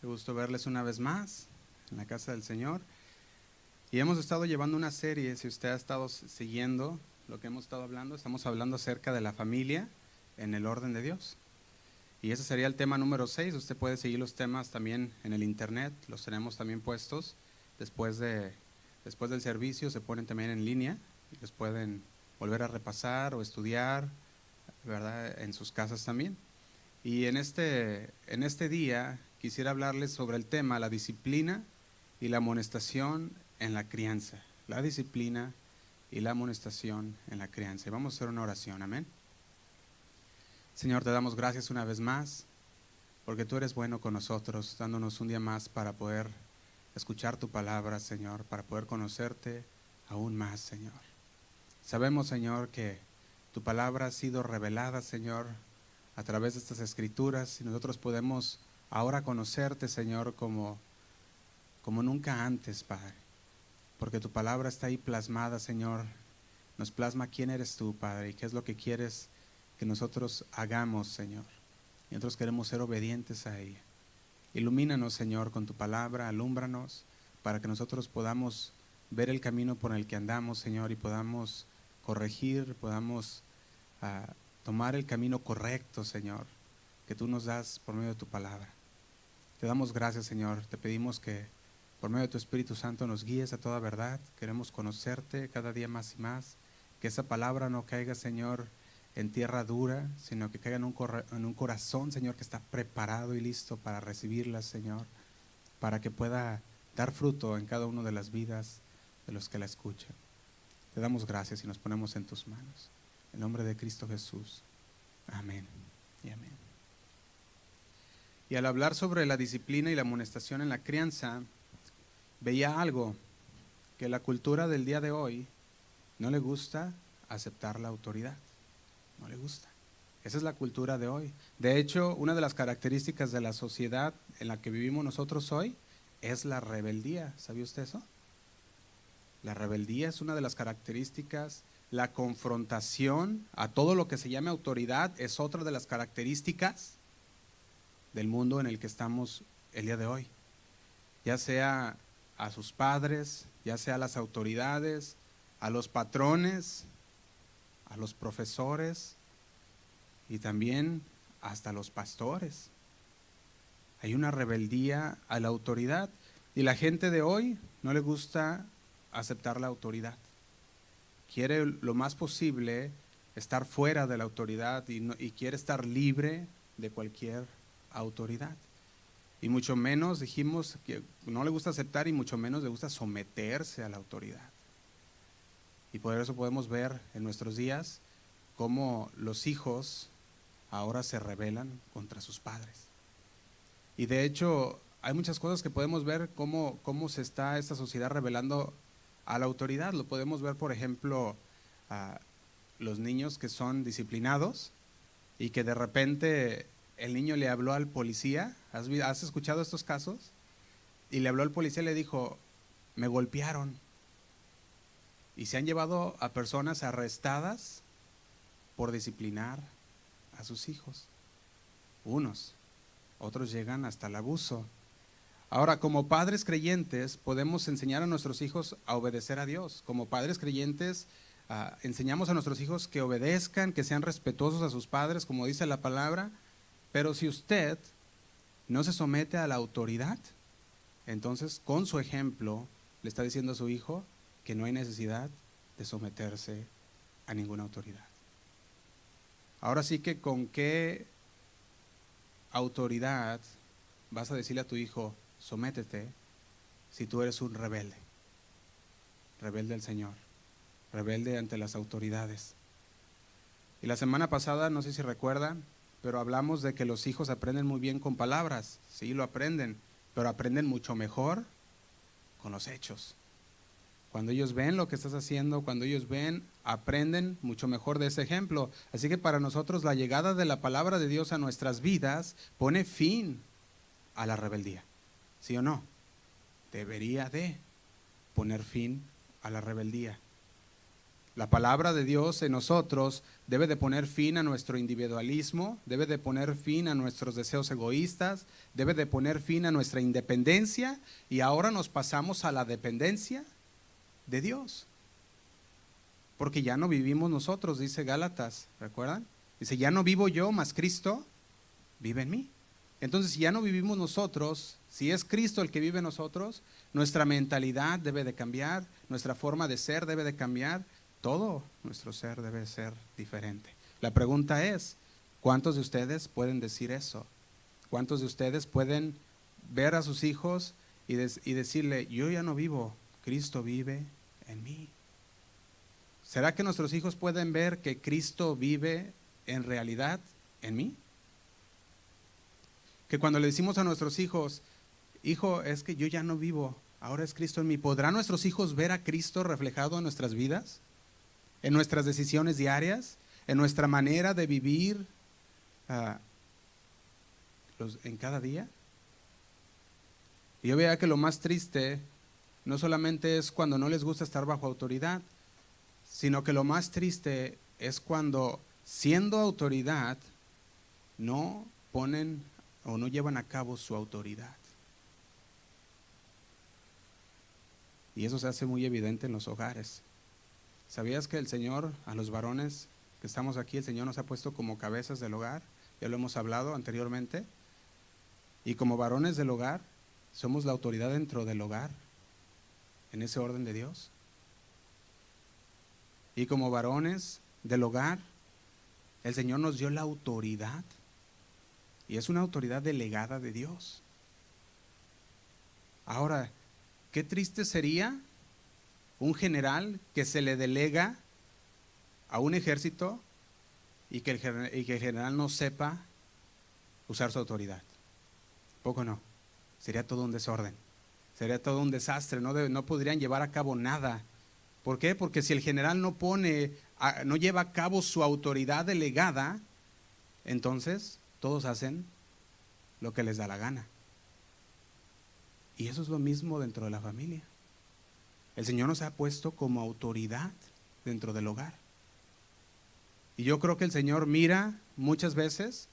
Qué gusto verles una vez más en la casa del Señor. Y hemos estado llevando una serie, si usted ha estado siguiendo lo que hemos estado hablando, estamos hablando acerca de la familia en el orden de Dios. Y ese sería el tema número 6. Usted puede seguir los temas también en el internet, los tenemos también puestos después, de, después del servicio, se ponen también en línea los pueden volver a repasar o estudiar, ¿verdad? En sus casas también. Y en este, en este día quisiera hablarles sobre el tema la disciplina y la amonestación en la crianza. La disciplina y la amonestación en la crianza. Y vamos a hacer una oración, amén. Señor, te damos gracias una vez más porque tú eres bueno con nosotros, dándonos un día más para poder escuchar tu palabra, Señor, para poder conocerte aún más, Señor. Sabemos, Señor, que tu palabra ha sido revelada, Señor, a través de estas escrituras y nosotros podemos ahora conocerte, Señor, como, como nunca antes, Padre. Porque tu palabra está ahí plasmada, Señor. Nos plasma quién eres tú, Padre, y qué es lo que quieres que nosotros hagamos, Señor. Y nosotros queremos ser obedientes a ella. Ilumínanos, Señor, con tu palabra, alúmbranos, para que nosotros podamos ver el camino por el que andamos, Señor, y podamos corregir, podamos ah, tomar el camino correcto, Señor, que tú nos das por medio de tu palabra. Te damos gracias, Señor. Te pedimos que por medio de tu Espíritu Santo nos guíes a toda verdad. Queremos conocerte cada día más y más. Que esa palabra no caiga, Señor, en tierra dura, sino que caiga en un, corazón, Señor, que está preparado y listo para recibirla, Señor, para que pueda dar fruto en cada una de las vidas de los que la escuchan. Te damos gracias y nos ponemos en tus manos. En nombre de Cristo Jesús. Amén y amén. Y al hablar sobre la disciplina y la amonestación en la crianza, veía algo que la cultura del día de hoy no le gusta aceptar la autoridad. No le gusta. Esa es la cultura de hoy. De hecho, una de las características de la sociedad en la que vivimos nosotros hoy es la rebeldía. ¿Sabía usted eso? La rebeldía es una de las características la confrontación a todo lo que se llame autoridad es otra de las características del mundo en el que estamos el día de hoy. Ya sea a sus padres, ya sea a las autoridades, a los patrones, a los profesores y también hasta los pastores. Hay una rebeldía a la autoridad y la gente de hoy no le gusta aceptar la autoridad quiere lo más posible estar fuera de la autoridad y, quiere estar libre de cualquier autoridad. Y mucho menos dijimos que no le gusta aceptar y mucho menos le gusta someterse a la autoridad. Y por eso podemos ver en nuestros días cómo los hijos ahora se rebelan contra sus padres. Y de hecho hay muchas cosas que podemos ver cómo, cómo se está esta sociedad rebelando a la autoridad. Lo podemos ver, por ejemplo, a los niños que son disciplinados y que de repente el niño le habló al policía. ¿Has, escuchado estos casos? Y le habló al policía y le dijo, me golpearon. Y se han llevado a personas arrestadas por disciplinar a sus hijos. Unos, otros llegan hasta el abuso. Ahora, como padres creyentes, podemos enseñar a nuestros hijos a obedecer a Dios. Como padres creyentes, ah, enseñamos a nuestros hijos que obedezcan, que sean respetuosos a sus padres, como dice la palabra. Pero si usted no se somete a la autoridad, entonces con su ejemplo le está diciendo a su hijo que no hay necesidad de someterse a ninguna autoridad. Ahora sí que con qué autoridad vas a decirle a tu hijo, sométete si tú eres un rebelde, rebelde al Señor, rebelde ante las autoridades. Y la semana pasada, no sé si recuerdan, pero hablamos de que los hijos aprenden muy bien con palabras, sí, lo aprenden, pero aprenden mucho mejor con los hechos. Cuando ellos ven lo que estás haciendo, cuando ellos ven, aprenden mucho mejor de ese ejemplo. Así que para nosotros la llegada de la palabra de Dios a nuestras vidas pone fin a la rebeldía. ¿Sí o no? Debería de poner fin a la rebeldía. La palabra de Dios en nosotros debe de poner fin a nuestro individualismo, debe de poner fin a nuestros deseos egoístas, debe de poner fin a nuestra independencia y ahora nos pasamos a la dependencia de Dios. Porque ya no vivimos nosotros, dice Gálatas, ¿recuerdan? Dice, ya no vivo yo, mas Cristo vive en mí. Entonces, si ya no vivimos nosotros, si es Cristo el que vive en nosotros, nuestra mentalidad debe de cambiar, nuestra forma de ser debe de cambiar, todo nuestro ser debe ser diferente. La pregunta es, ¿cuántos de ustedes pueden decir eso? ¿Cuántos de ustedes pueden ver a sus hijos y, decirle, yo ya no vivo, Cristo vive en mí? ¿Será que nuestros hijos pueden ver que Cristo vive en realidad en mí? Que cuando le decimos a nuestros hijos, hijo, es que yo ya no vivo, ahora es Cristo en mí, ¿podrán nuestros hijos ver a Cristo reflejado en nuestras vidas? En nuestras decisiones diarias, en nuestra manera de vivir ah, en cada día. Y yo veía que lo más triste no solamente es cuando no les gusta estar bajo autoridad, sino que lo más triste es cuando siendo autoridad no ponen o no llevan a cabo su autoridad. Y eso se hace muy evidente en los hogares. ¿Sabías que el Señor, a los varones que estamos aquí, el Señor nos ha puesto como cabezas del hogar? Ya lo hemos hablado anteriormente. Y como varones del hogar, somos la autoridad dentro del hogar, en ese orden de Dios. Y como varones del hogar, el Señor nos dio la autoridad. Y es una autoridad delegada de Dios. Ahora, qué triste sería un general que se le delega a un ejército y que el, general no sepa usar su autoridad. Poco no. Sería todo un desorden. Sería todo un desastre. No, no podrían llevar a cabo nada. ¿Por qué? Porque si el general no pone, no lleva a cabo su autoridad delegada, entonces todos hacen lo que les da la gana. Y eso es lo mismo dentro de la familia. El Señor nos ha puesto como autoridad dentro del hogar. Y yo creo que el Señor mira muchas veces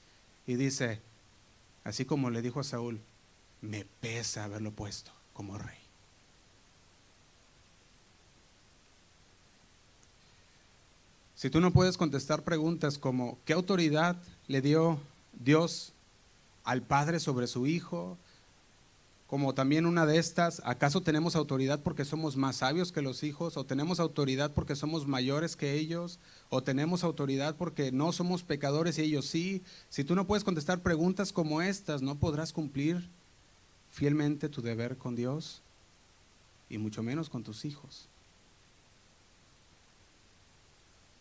y dice, así como le dijo a Saúl, me pesa haberlo puesto como rey. Si tú no puedes contestar preguntas como, ¿qué autoridad le dio Dios al Padre sobre su Hijo? Como también una de estas, ¿acaso tenemos autoridad porque somos más sabios que los hijos? ¿O tenemos autoridad porque somos mayores que ellos? ¿O tenemos autoridad porque no somos pecadores y ellos sí? Si tú no puedes contestar preguntas como estas, no podrás cumplir fielmente tu deber con Dios y mucho menos con tus hijos.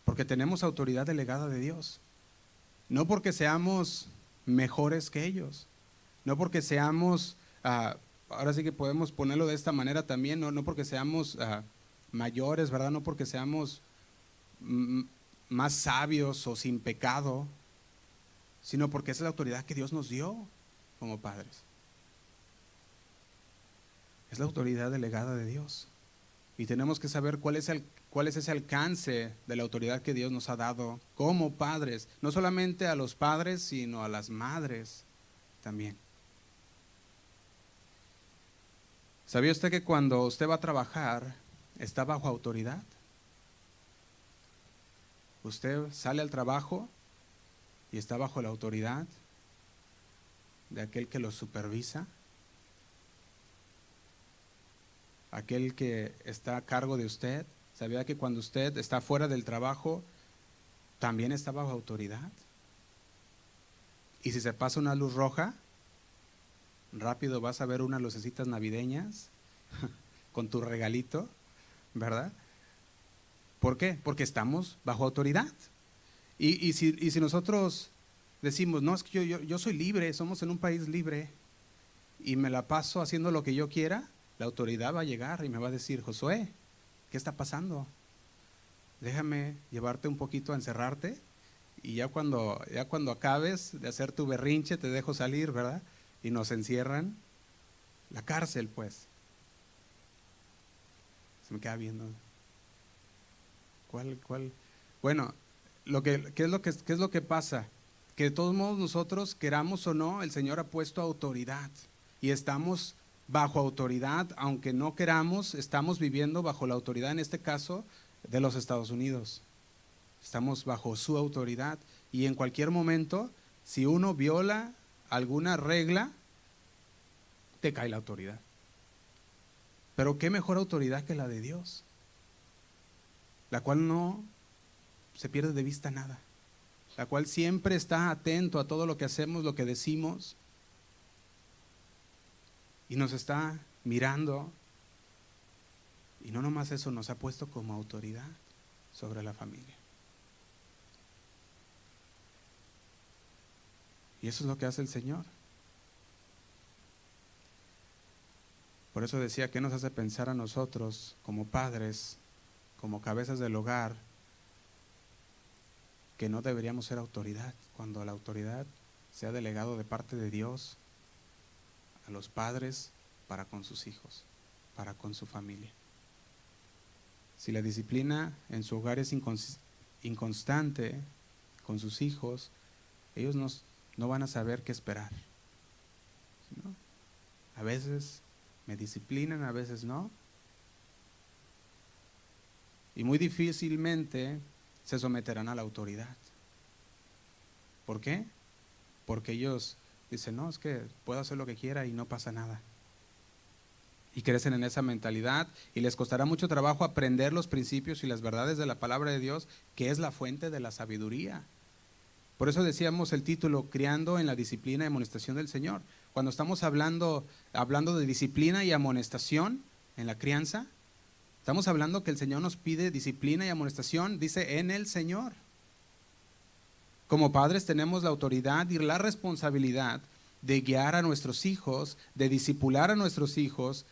Porque tenemos autoridad delegada de Dios. No porque seamos mejores que ellos, no porque seamos Ah, ahora sí que podemos ponerlo de esta manera también, no, no porque seamos ah, mayores, ¿verdad? No porque seamos más sabios o sin pecado, sino porque esa es la autoridad que Dios nos dio como padres. Es la autoridad delegada de Dios. Y tenemos que saber cuál es, el, cuál es ese alcance de la autoridad que Dios nos ha dado como padres. No solamente a los padres, sino a las madres también. ¿Sabía usted que cuando usted va a trabajar está bajo autoridad? Usted sale al trabajo y está bajo la autoridad de aquel que lo supervisa, aquel que está a cargo de usted. ¿Sabía que cuando usted está fuera del trabajo también está bajo autoridad? Y si se pasa una luz roja, rápido vas a ver unas lucecitas navideñas con tu regalito, ¿verdad? ¿Por qué? Porque estamos bajo autoridad. Y, si, nosotros decimos, no, es que yo, yo, soy libre, somos en un país libre, y me la paso haciendo lo que yo quiera, la autoridad va a llegar y me va a decir, Josué, ¿qué está pasando? Déjame llevarte un poquito a encerrarte y ya cuando, ya cuando acabes de hacer tu berrinche te dejo salir, ¿verdad? Y nos encierran, la cárcel pues. Se me queda viendo. ¿Cuál, cuál? Bueno, lo que, ¿qué, es lo que, ¿qué es lo que pasa? Que de todos modos nosotros, queramos o no, el Señor ha puesto autoridad y estamos bajo autoridad, aunque no queramos, estamos viviendo bajo la autoridad, en este caso, de los Estados Unidos. Estamos bajo su autoridad y en cualquier momento, si uno viola alguna regla, te cae la autoridad. Pero qué mejor autoridad que la de Dios, la cual no se pierde de vista nada, la cual siempre está atento a todo lo que hacemos, lo que decimos, y nos está mirando. Y no nomás eso, nos ha puesto como autoridad sobre la familia. Y eso es lo que hace el Señor. Por eso decía, ¿qué nos hace pensar a nosotros como padres, como cabezas del hogar, que no deberíamos ser autoridad, cuando la autoridad se ha delegado de parte de Dios a los padres para con sus hijos, para con su familia? Si la disciplina en su hogar es inconstante con sus hijos, ellos no, no van a saber qué esperar. A veces me disciplinan, a veces no. Y muy difícilmente se someterán a la autoridad. ¿Por qué? Porque ellos dicen, no, es que puedo hacer lo que quiera y no pasa nada. Y crecen en esa mentalidad y les costará mucho trabajo aprender los principios y las verdades de la palabra de Dios, que es la fuente de la sabiduría. Por eso decíamos el título, Criando en la disciplina y amonestación del Señor. Cuando estamos hablando, hablando de disciplina y amonestación en la crianza, estamos hablando que el Señor nos pide disciplina y amonestación, dice, en el Señor. Como padres tenemos la autoridad y la responsabilidad de guiar a nuestros hijos, de discipular a nuestros hijos,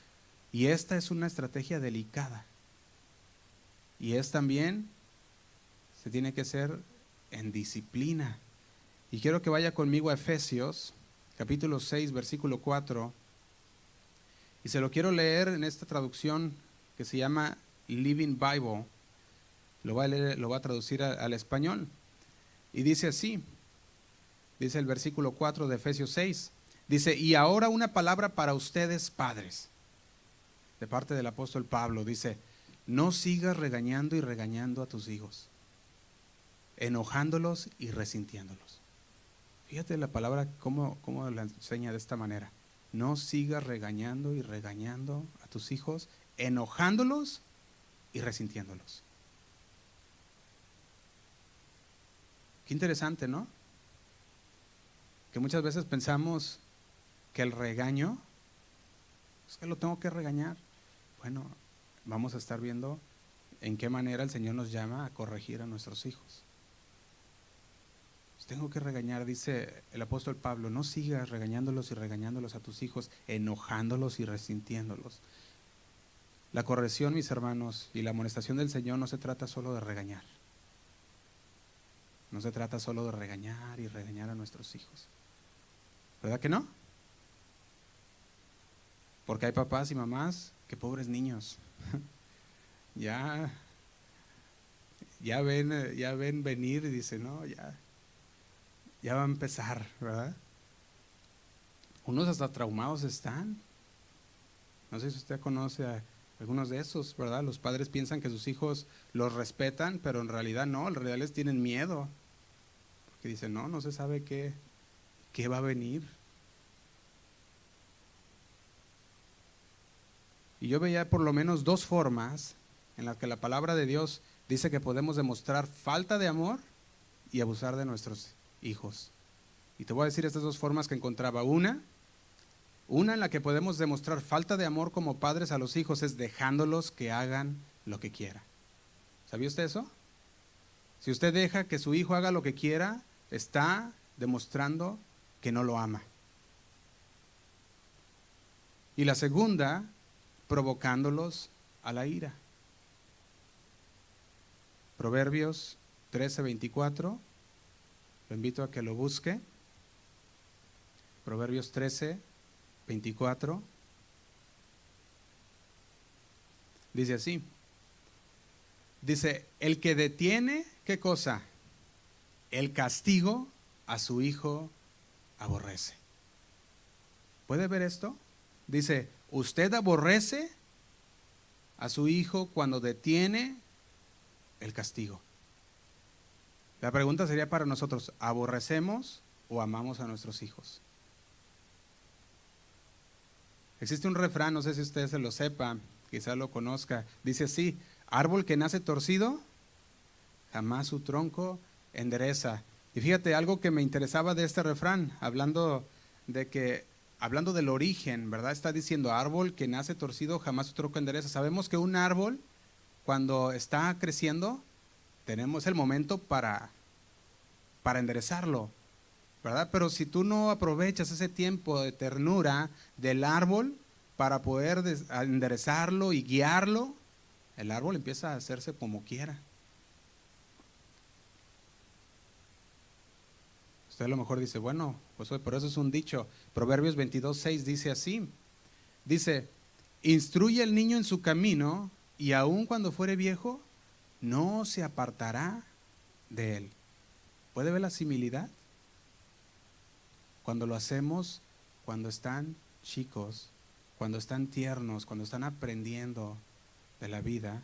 y esta es una estrategia delicada. Y es también, se tiene que ser en disciplina. Y quiero que vaya conmigo a Efesios capítulo 6, versículo 4. Y se lo quiero leer en esta traducción que se llama Living Bible. Lo va a, leer, lo va a traducir al español. Y dice así, dice el versículo 4 de Efesios 6. Dice, y ahora una palabra para ustedes padres, de parte del apóstol Pablo. Dice, no sigas regañando y regañando a tus hijos, enojándolos y resintiéndolos. Fíjate la palabra, cómo, cómo la enseña de esta manera. No sigas regañando y regañando a tus hijos, enojándolos y resintiéndolos. Qué interesante, ¿no? Que muchas veces pensamos que el regaño, es que lo tengo que regañar. Bueno, vamos a estar viendo en qué manera el Señor nos llama a corregir a nuestros hijos tengo que regañar, dice el apóstol Pablo, no sigas regañándolos y regañándolos a tus hijos, enojándolos y resintiéndolos. La corrección, mis hermanos, y la amonestación del Señor no se trata solo de regañar. No se trata solo de regañar y regañar a nuestros hijos. ¿Verdad que no? Porque hay papás y mamás que pobres niños. ya ya ven ya ven venir y dicen, "No, ya ya va a empezar, ¿verdad? Unos hasta traumados están. No sé si usted conoce a algunos de esos, ¿verdad? Los padres piensan que sus hijos los respetan, pero en realidad no, en realidad les tienen miedo. Porque dicen, no, no se sabe qué, qué va a venir. Y yo veía por lo menos dos formas en las que la palabra de Dios dice que podemos demostrar falta de amor y abusar de nuestros hijos. Y te voy a decir estas dos formas que encontraba. Una, una en la que podemos demostrar falta de amor como padres a los hijos es dejándolos que hagan lo que quiera. ¿Sabía usted eso? Si usted deja que su hijo haga lo que quiera, está demostrando que no lo ama. Y la segunda, provocándolos a la ira. Proverbios 13:24 lo invito a que lo busque. Proverbios 13, 24. Dice así, Dice, el que detiene, ¿qué cosa? El castigo a su hijo aborrece. ¿Puede ver esto? Dice, usted aborrece a su hijo cuando detiene el castigo. La pregunta sería para nosotros, ¿aborrecemos o amamos a nuestros hijos? Existe un refrán, no sé si usted se lo sepa, quizá lo conozca, dice así, árbol que nace torcido, jamás su tronco endereza. Y fíjate, algo que me interesaba de este refrán, hablando de que, hablando del origen, ¿verdad? Está diciendo árbol que nace torcido, jamás su tronco endereza. Sabemos que un árbol, cuando está creciendo, tenemos el momento para, para enderezarlo, ¿verdad? Pero si tú no aprovechas ese tiempo de ternura del árbol para poder enderezarlo y guiarlo, el árbol empieza a hacerse como quiera. Usted a lo mejor dice, bueno, pues por eso es un dicho. Proverbios 22, 6 dice así. Dice, instruye al niño en su camino y aun cuando fuere viejo, no se apartará de él. ¿Puede ver la similidad? Cuando lo hacemos, cuando están chicos, cuando están tiernos, cuando están aprendiendo de la vida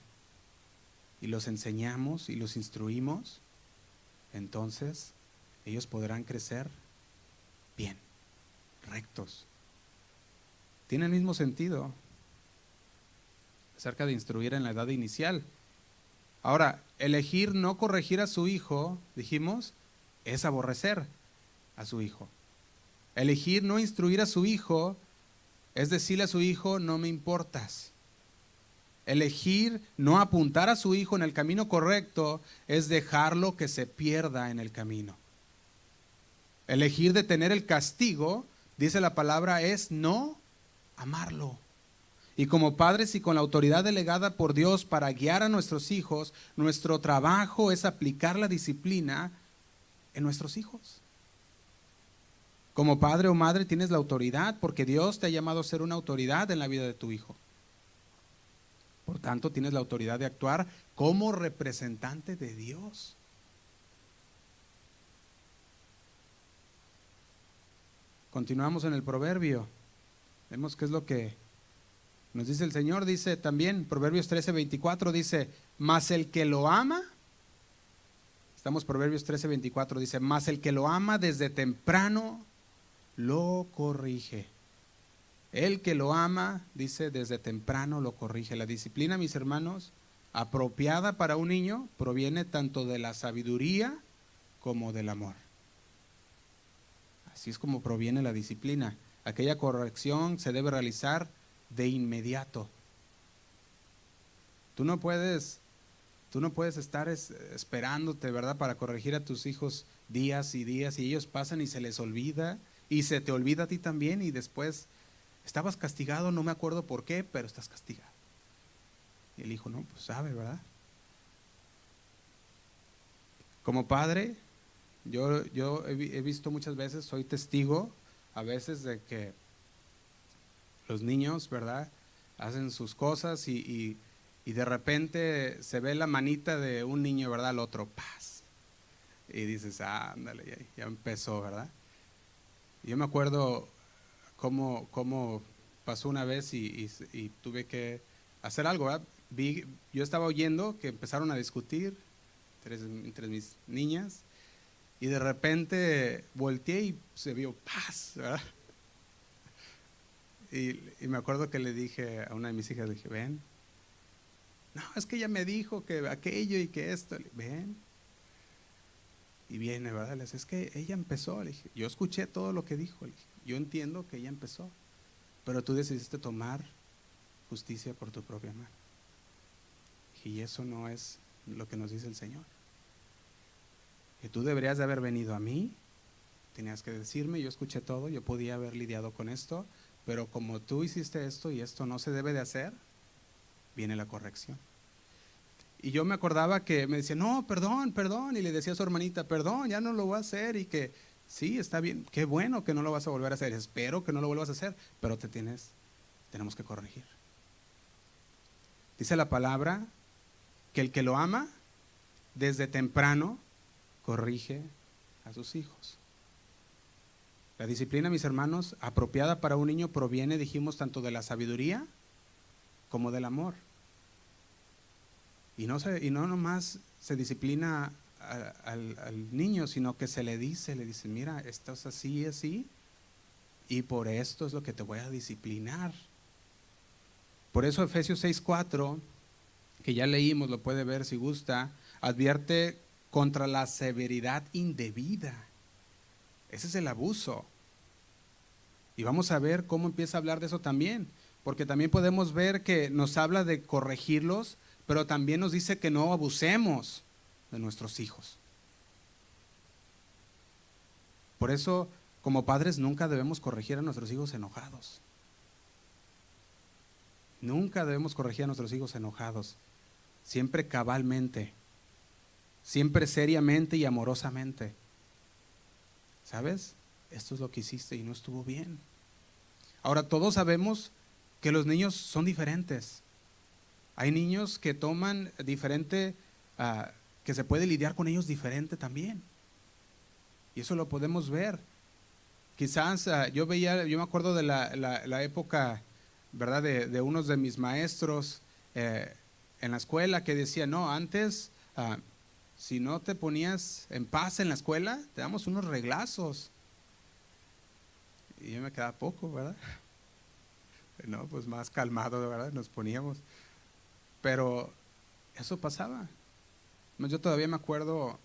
y los enseñamos y los instruimos, entonces ellos podrán crecer bien, rectos. Tiene el mismo sentido acerca de instruir en la edad inicial. Ahora, elegir no corregir a su hijo, dijimos, es aborrecer a su hijo. Elegir no instruir a su hijo es decirle a su hijo, no me importas. Elegir no apuntar a su hijo en el camino correcto es dejarlo que se pierda en el camino. Elegir detener el castigo, dice la palabra, es no amarlo. Y como padres y con la autoridad delegada por Dios para guiar a nuestros hijos, nuestro trabajo es aplicar la disciplina en nuestros hijos. Como padre o madre tienes la autoridad porque Dios te ha llamado a ser una autoridad en la vida de tu hijo. Por tanto, tienes la autoridad de actuar como representante de Dios. Continuamos en el proverbio. Vemos qué es lo que nos dice el Señor, dice también, Proverbios 13, 24, dice, mas el que lo ama, estamos Proverbios 13, 24, dice, mas el que lo ama desde temprano lo corrige. El que lo ama, dice, desde temprano lo corrige. La disciplina, mis hermanos, apropiada para un niño, proviene tanto de la sabiduría como del amor. Así es como proviene la disciplina. Aquella corrección se debe realizar de inmediato. Tú no puedes, tú no puedes estar esperándote, ¿verdad?, para corregir a tus hijos días y días y ellos pasan y se les olvida y se te olvida a ti también y después estabas castigado, no me acuerdo por qué, pero estás castigado. Y el hijo, no, pues sabe, ¿verdad? Como padre, yo, yo he, he visto muchas veces, soy testigo a veces de que los niños, ¿verdad? Hacen sus cosas y, de repente se ve la manita de un niño, ¿verdad? Al otro, paz. Y dices, ándale, ya, empezó, ¿verdad? Yo me acuerdo cómo, cómo pasó una vez y, tuve que hacer algo, ¿verdad? Vi, yo estaba oyendo que empezaron a discutir entre, entre mis niñas y de repente volteé y se vio paz, ¿verdad? Y, me acuerdo que le dije a una de mis hijas, le dije, ven. No, es que ella me dijo que aquello y que esto. ven. Y viene, ¿verdad? Le dije, es que ella empezó. Le dije, yo escuché todo lo que dijo. Dije, yo entiendo que ella empezó. Pero tú decidiste tomar justicia por tu propia mano. Y eso no es lo que nos dice el Señor. Que tú deberías de haber venido a mí, tenías que decirme, yo escuché todo, yo podía haber lidiado con esto, pero como tú hiciste esto y esto no se debe de hacer, viene la corrección. Y yo me acordaba que me decía, no, perdón, perdón, y le decía a su hermanita, perdón, ya no lo voy a hacer, y que sí, está bien, qué bueno que no lo vas a volver a hacer, espero que no lo vuelvas a hacer, pero te tienes, tenemos que corregir. Dice la palabra que el que lo ama, desde temprano, corrige a sus hijos. La disciplina, mis hermanos, apropiada para un niño proviene, dijimos, tanto de la sabiduría como del amor. Y no, se, y no nomás se disciplina al, niño, sino que se le dice, le dice, mira, estás así y así, y por esto es lo que te voy a disciplinar. Por eso Efesios 6.4, que ya leímos, lo puede ver si gusta, advierte contra la severidad indebida. Ese es el abuso. Y vamos a ver cómo empieza a hablar de eso también, porque también podemos ver que nos habla de corregirlos, pero también nos dice que no abusemos de nuestros hijos. Por eso, como padres, nunca debemos corregir a nuestros hijos enojados. Nunca debemos corregir a nuestros hijos enojados. Siempre cabalmente. Siempre seriamente y amorosamente. ¿Sabes? Esto es lo que hiciste y no estuvo bien. Ahora, todos sabemos que los niños son diferentes. Hay niños que toman diferente, ah, que se puede lidiar con ellos diferente también. Y eso lo podemos ver. Quizás ah, yo veía, yo me acuerdo de la, época, ¿verdad? De, unos de mis maestros eh, en la escuela que decía, no, antes ah, si no te ponías en paz en la escuela, te damos unos reglazos. Y yo me quedaba poco, ¿verdad? No, pues más calmado, ¿verdad? Nos poníamos. Pero eso pasaba. Yo todavía me acuerdo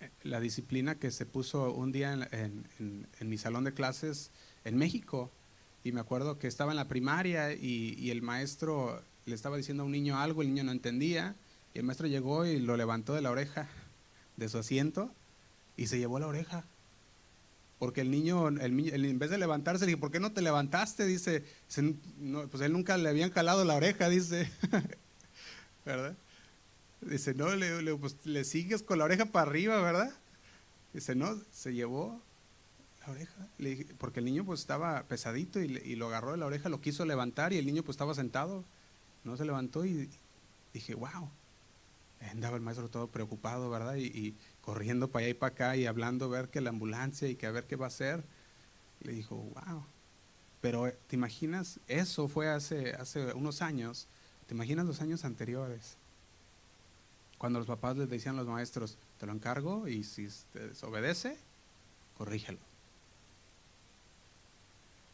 eh, la disciplina que se puso un día en, mi salón de clases en México. Y me acuerdo que estaba en la primaria y, y el maestro le estaba diciendo a un niño algo, el niño no entendía y el maestro llegó y lo levantó de la oreja, de su asiento, y se llevó la oreja. Porque el niño, en vez de levantarse, le dije, ¿por qué no te levantaste? Dice, pues él nunca le habían calado la oreja, dice. ¿Verdad? Dice, no, le, pues, le sigues con la oreja para arriba, ¿verdad? Dice, no, se llevó la oreja. porque el niño pues estaba pesadito y, y, lo agarró de la oreja, lo quiso levantar y el niño pues estaba sentado. No se levantó y dije, wow, andaba el maestro todo preocupado, ¿verdad? Y, corriendo para allá y para acá y hablando, ver que la ambulancia y que a ver qué va a hacer. Le dijo, wow. Pero eh, te imaginas, eso fue hace, hace unos años, te imaginas los años anteriores, cuando los papás les decían a los maestros, te lo encargo y si te desobedece, corrígelo.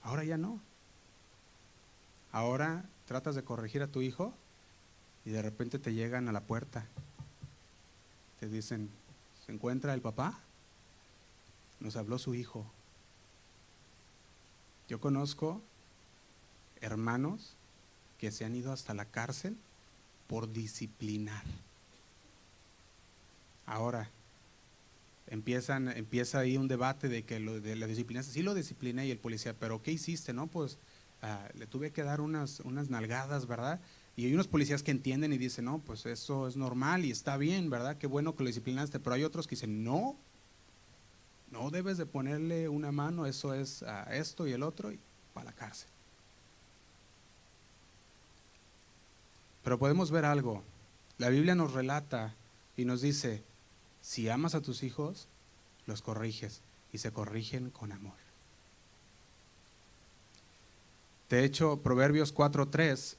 Ahora ya no. Ahora tratas de corregir a tu hijo y de repente te llegan a la puerta. Te dicen, ¿se encuentra el papá? Nos habló su hijo. Yo conozco hermanos que se han ido hasta la cárcel por disciplinar. Ahora, empiezan, empieza ahí un debate de que lo de la disciplina, sí lo discipliné y el policía, pero ¿qué hiciste? No, pues ah, le tuve que dar unas, unas nalgadas, ¿verdad? Y hay unos policías que entienden y dicen, no, pues eso es normal y está bien, ¿verdad? Qué bueno que lo disciplinaste. Pero hay otros que dicen, no, no debes de ponerle una mano, eso es a esto y el otro, y para la cárcel. Pero podemos ver algo. La Biblia nos relata y nos dice, si amas a tus hijos, los corriges y se corrigen con amor. De hecho, Proverbios 4.3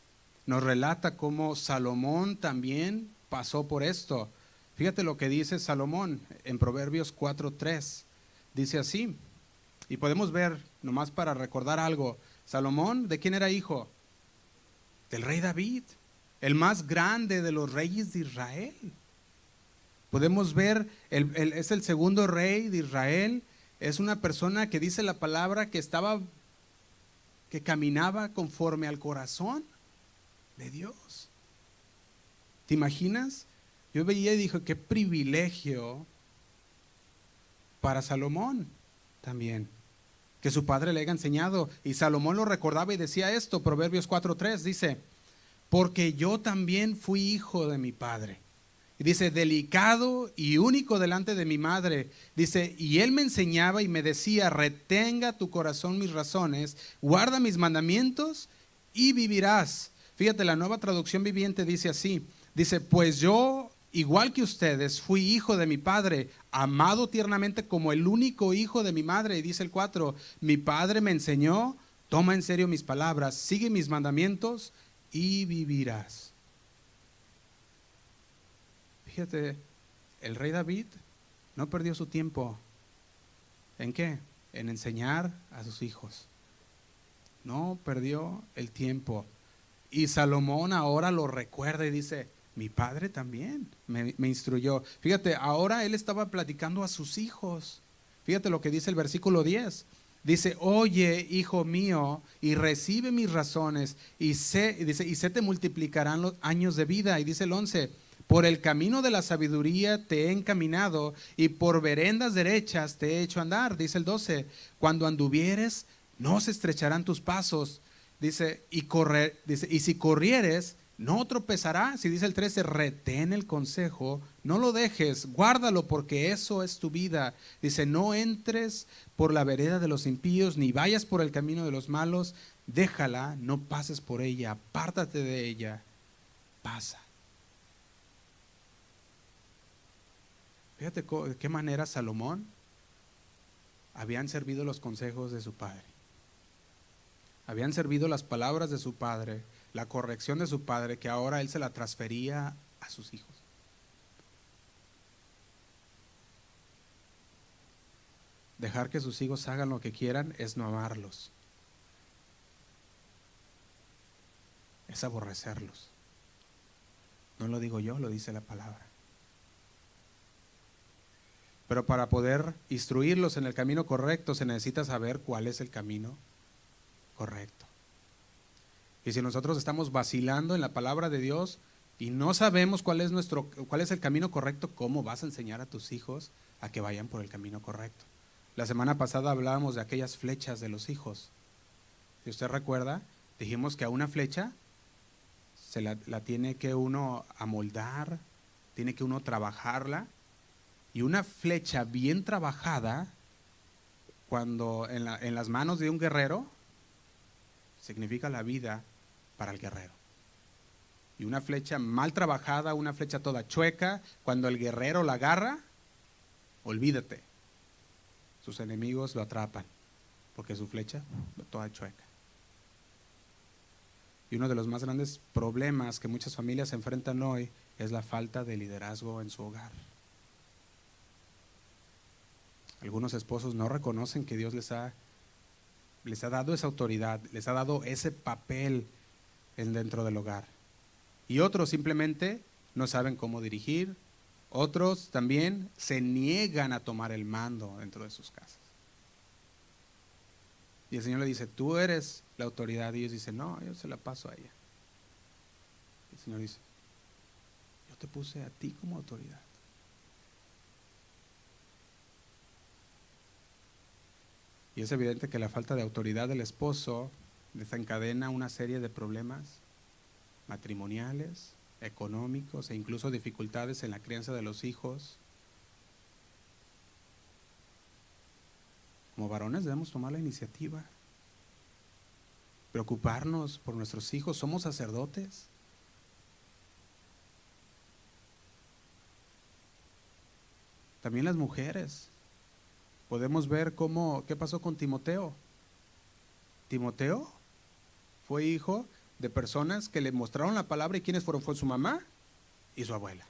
nos relata cómo Salomón también pasó por esto. Fíjate lo que dice Salomón en Proverbios 4.3. Dice así, y podemos ver, nomás para recordar algo, Salomón, ¿de quién era hijo? Del rey David, el más grande de los reyes de Israel. Podemos ver, es el segundo rey de Israel, es una persona que dice la palabra que estaba, que caminaba conforme al corazón de Dios. ¿Te imaginas? Yo veía y dije, qué privilegio para Salomón también, que su padre le haya enseñado. Y Salomón lo recordaba y decía esto, Proverbios 4.3, dice, porque yo también fui hijo de mi padre. Y dice, delicado y único delante de mi madre. Dice, y él me enseñaba y me decía, retenga tu corazón mis razones, guarda mis mandamientos y vivirás. Fíjate, la nueva traducción viviente dice así, Dice, pues yo, igual que ustedes, fui hijo de mi padre, amado tiernamente como el único hijo de mi madre. Y dice el 4, mi padre me enseñó, toma en serio mis palabras, sigue mis mandamientos y vivirás. Fíjate, el rey David no perdió su tiempo. ¿En qué? En enseñar a sus hijos. No perdió el tiempo. Y Salomón ahora lo recuerda y dice, mi padre también me, instruyó. Fíjate, ahora él estaba platicando a sus hijos. Fíjate lo que dice el versículo 10. Dice, oye, hijo mío, y recibe mis razones, y sé, dice, y se te multiplicarán los años de vida. Y dice el 11, por el camino de la sabiduría te he encaminado, y por verendas derechas te he hecho andar. Dice el 12, cuando anduvieres, no se estrecharán tus pasos. Dice, y, correr, dice, y si corrieres, no tropezará. Si dice el 13, retén el consejo, no lo dejes, guárdalo porque eso es tu vida. Dice, no entres por la vereda de los impíos, ni vayas por el camino de los malos, déjala, no pases por ella, apártate de ella, pasa. Fíjate de qué manera Salomón habían servido los consejos de su padre. Habían servido las palabras de su padre la corrección de su padre que ahora él se la transfería a sus hijos. Dejar que sus hijos hagan lo que quieran es no amarlos. Es aborrecerlos. No lo digo yo, lo dice la palabra. Pero para poder instruirlos en el camino correcto se necesita saber cuál es el camino correcto. Y si nosotros estamos vacilando en la palabra de Dios y no sabemos cuál es nuestro cuál es el camino correcto, ¿cómo vas a enseñar a tus hijos a que vayan por el camino correcto? La semana pasada hablábamos de aquellas flechas de los hijos. Si usted recuerda, dijimos que a una flecha se la, tiene que uno amoldar, tiene que uno trabajarla. Y una flecha bien trabajada, cuando en, en las manos de un guerrero, significa la vida para el guerrero. Y una flecha mal trabajada, una flecha toda chueca, cuando el guerrero la agarra, olvídate. Sus enemigos lo atrapan, porque su flecha toda chueca. Y uno de los más grandes problemas que muchas familias enfrentan hoy es la falta de liderazgo en su hogar. Algunos esposos no reconocen que Dios les ha, les ha dado esa autoridad, les ha dado ese papel dentro del hogar. Y otros simplemente no saben cómo dirigir, otros también se niegan a tomar el mando dentro de sus casas. Y el Señor le dice, tú eres la autoridad. Y ellos dicen, no, yo se la paso a ella. el Señor dice, yo te puse a ti como autoridad. Y es evidente que la falta de autoridad del esposo desencadena una serie de problemas matrimoniales, económicos e incluso dificultades en la crianza de los hijos. Como varones debemos tomar la iniciativa, preocuparnos por nuestros hijos. Somos sacerdotes. También las mujeres. Podemos ver cómo, qué pasó con Timoteo. Timoteo fue hijo de personas que le mostraron la palabra y quiénes fueron fue su mamá y su abuela.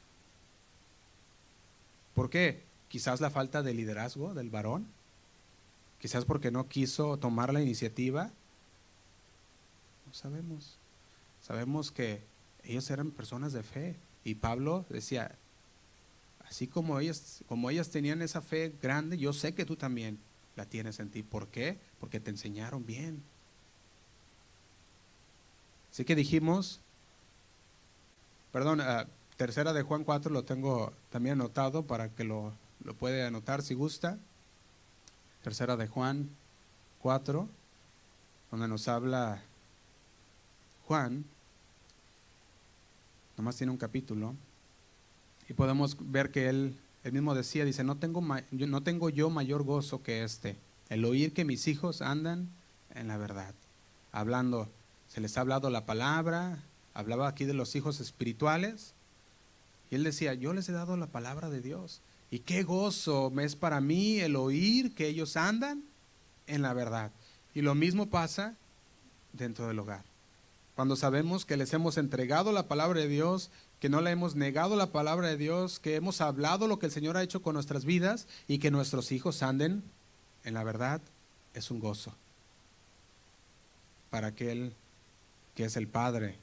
¿Por qué? Quizás la falta de liderazgo del varón, quizás porque no quiso tomar la iniciativa. No sabemos. Sabemos que ellos eran personas de fe y Pablo decía, así como ellas, como ellas tenían esa fe grande, yo sé que tú también la tienes en ti. ¿Por qué? Porque te enseñaron bien. Así que dijimos, perdón, ah, tercera de Juan 4 lo tengo también anotado para que lo, lo puede anotar si gusta. Tercera de Juan 4, donde nos habla Juan, nomás tiene un capítulo, y podemos ver que él, él mismo decía, dice, no tengo, no tengo yo mayor gozo que este, el oír que mis hijos andan en la verdad, hablando se les ha hablado la palabra, hablaba aquí de los hijos espirituales, Y él decía, yo les he dado la palabra de Dios. Y qué gozo es para mí el oír que ellos andan en la verdad. Y lo mismo pasa dentro del hogar. Cuando sabemos que les hemos entregado la palabra de Dios, que no le hemos negado la palabra de Dios, que hemos hablado lo que el Señor ha hecho con nuestras vidas y que nuestros hijos anden en la verdad, es un gozo para aquel que es el Padre.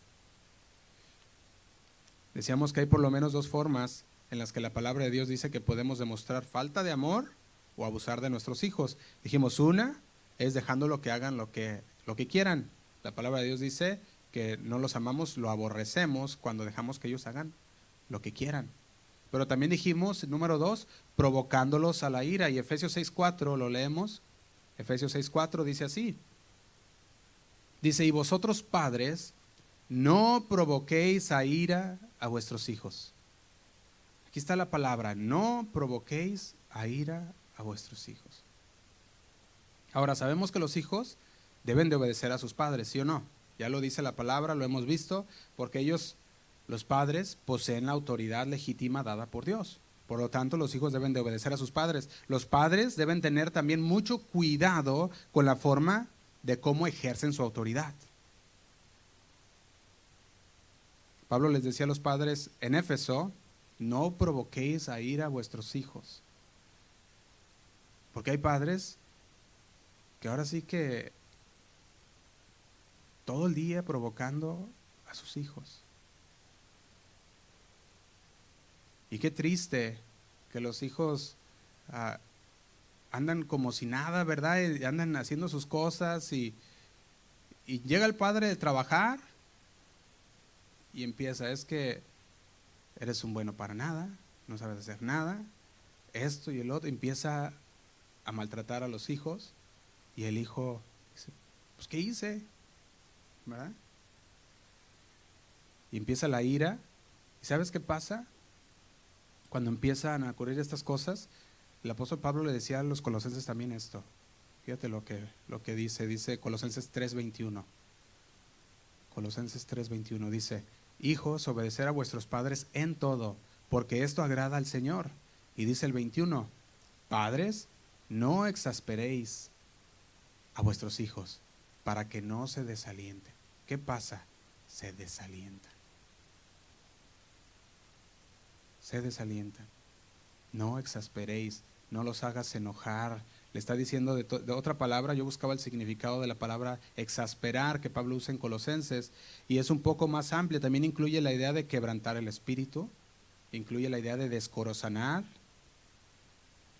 Decíamos que hay por lo menos dos formas en las que la palabra de Dios dice que podemos demostrar falta de amor o abusar de nuestros hijos. Dijimos, una es dejando lo que hagan lo que, lo que quieran. La palabra de Dios dice que no los amamos, lo aborrecemos cuando dejamos que ellos hagan lo que quieran. Pero también dijimos, número dos, provocándolos a la ira. Y Efesios 6.4, lo leemos. Efesios 6.4 dice así. Dice, y vosotros padres, no provoquéis a ira a vuestros hijos. Aquí está la palabra, no provoquéis a ira a vuestros hijos. Ahora, sabemos que los hijos deben de obedecer a sus padres, ¿sí o no? Ya lo dice la palabra, lo hemos visto, porque ellos, los padres, poseen la autoridad legítima dada por Dios. Por lo tanto, los hijos deben de obedecer a sus padres. Los padres deben tener también mucho cuidado con la forma de cómo ejercen su autoridad. Pablo les decía a los padres en Éfeso, no provoquéis a ir a vuestros hijos. Porque hay padres que ahora sí que todo el día provocando a sus hijos. Y qué triste que los hijos ah, andan como si nada, ¿verdad? Y andan haciendo sus cosas y, llega el padre de trabajar y empieza, es que eres un bueno para nada, no sabes hacer nada, esto y el otro, empieza a maltratar a los hijos y el hijo dice, pues ¿qué hice? ¿Verdad? Y empieza la ira. ¿Y sabes qué pasa? Cuando empiezan a ocurrir estas cosas, el apóstol Pablo le decía a los colosenses también esto. Fíjate lo que, lo que dice, dice Colosenses 3:21. Colosenses 3:21 dice, Hijos, obedecer a vuestros padres en todo, porque esto agrada al Señor. Y dice el 21, Padres, no exasperéis a vuestros hijos para que no se desalienten. ¿Qué pasa? Se desalientan. Se desalientan. No exasperéis, no los hagas enojar, le está diciendo de, otra palabra, yo buscaba el significado de la palabra exasperar que Pablo usa en Colosenses y es un poco más amplio, también incluye la idea de quebrantar el espíritu, incluye la idea de descorozanar,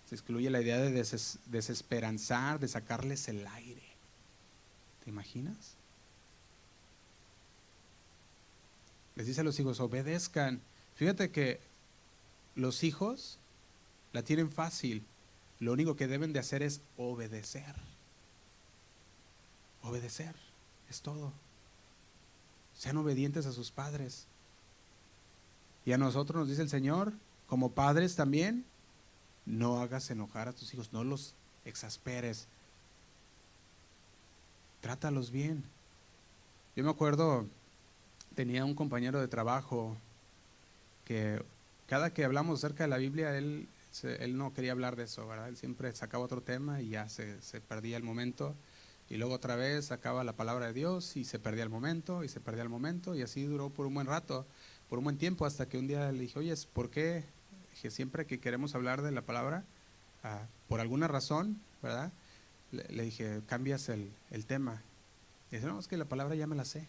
se excluye la idea de desesperanzar, de sacarles el aire. ¿Te imaginas? Les dice a los hijos, obedezcan. Fíjate que los hijos la tienen fácil lo único que deben de hacer es obedecer. Obedecer, es todo. Sean obedientes a sus padres. Y a nosotros nos dice el Señor, como padres también, no hagas enojar a tus hijos, no los exasperes. Trátalos bien. Yo me acuerdo, tenía un compañero de trabajo que cada que hablamos acerca de la Biblia, él él no quería hablar de eso, ¿verdad? Él siempre sacaba otro tema y ya se, perdía el momento. Y luego otra vez sacaba la palabra de Dios y se perdía el momento y se perdía el momento. Y así duró por un buen rato, por un buen tiempo, hasta que un día le dije, oye, ¿por qué? Dije, siempre que queremos hablar de la palabra, ah, por alguna razón, ¿verdad? Le, dije, cambias el, tema. Y dice, no, es que la palabra ya me la sé.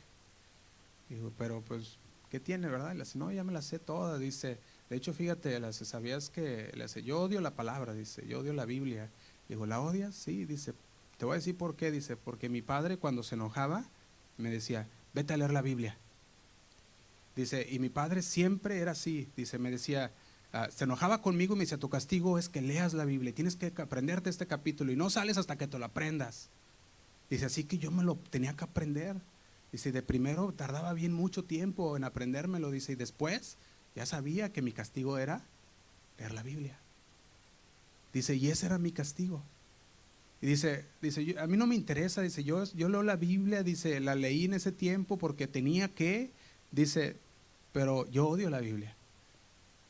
Digo, pero pues, ¿qué tiene, verdad? Y le dice, no, ya me la sé toda. Dice, de hecho, fíjate, ¿sabías que le hace, yo odio la palabra? Dice, yo odio la Biblia. Digo, ¿la odias? Sí, dice, te voy a decir por qué. Dice, porque mi padre cuando se enojaba me decía, vete a leer la Biblia. Dice, y mi padre siempre era así. Dice, me decía, ah, se enojaba conmigo y me decía, tu castigo es que leas la Biblia, tienes que aprenderte este capítulo y no sales hasta que te lo aprendas. Dice, así que yo me lo tenía que aprender. Dice, de primero tardaba bien mucho tiempo en aprendérmelo, dice, y después ya sabía que mi castigo era leer la Biblia. Dice, y ese era mi castigo. Y dice, dice a mí no me interesa, dice, yo, yo leo la Biblia, dice, la leí en ese tiempo porque tenía que, dice, pero yo odio la Biblia.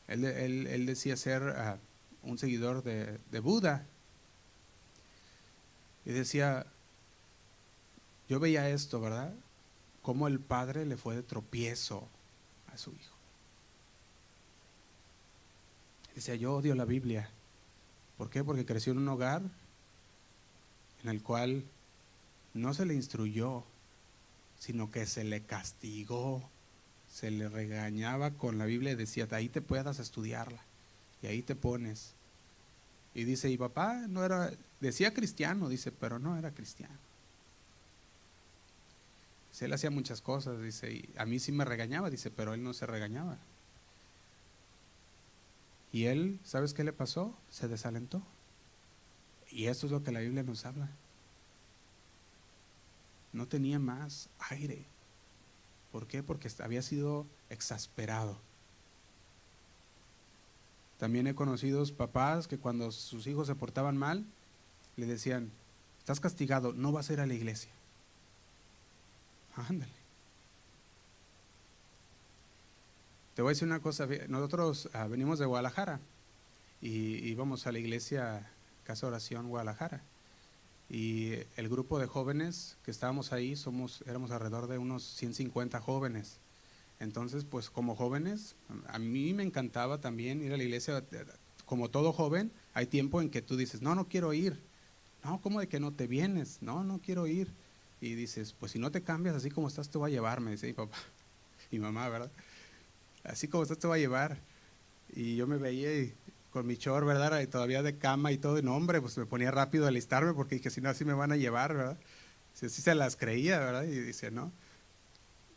Él, decía ser ah, un seguidor de, de Buda. Y decía, yo veía esto, ¿verdad? Cómo el padre le fue de tropiezo a su hijo. Decía, yo odio la Biblia. ¿Por qué? Porque creció en un hogar en el cual no se le instruyó, sino que se le castigó, se le regañaba con la Biblia y decía, ahí te puedas estudiarla y ahí te pones. Y dice, y papá no era, decía cristiano, dice, pero no era cristiano. Él hacía muchas cosas, dice, y a mí sí me regañaba, dice, pero él no se regañaba. Y él, ¿sabes qué le pasó? Se desalentó. Y esto es lo que la Biblia nos habla. No tenía más aire. ¿Por qué? Porque había sido exasperado. También he conocido papás que cuando sus hijos se portaban mal, le decían, estás castigado, no vas a ir a la iglesia. Ándale. Te voy a decir una cosa, nosotros ah, venimos de Guadalajara y íbamos a la iglesia Casa Oración Guadalajara. Y el grupo de jóvenes que estábamos ahí, somos, éramos alrededor de unos 150 jóvenes. Entonces, pues como jóvenes, a mí me encantaba también ir a la iglesia. Como todo joven, hay tiempo en que tú dices, no, no quiero ir. No, ¿cómo de que no te vienes? No, no quiero ir. Y dices, pues si no te cambias así como estás, te va a llevar, me dice mi papá y mamá, ¿verdad? así como estás te va a llevar. Y yo me veía con mi chor, ¿verdad? Y todavía de cama y todo, y no, hombre, pues me ponía rápido a alistarme porque dije, si no, así me van a llevar, ¿verdad? Si así se las creía, ¿verdad? Y dice, no.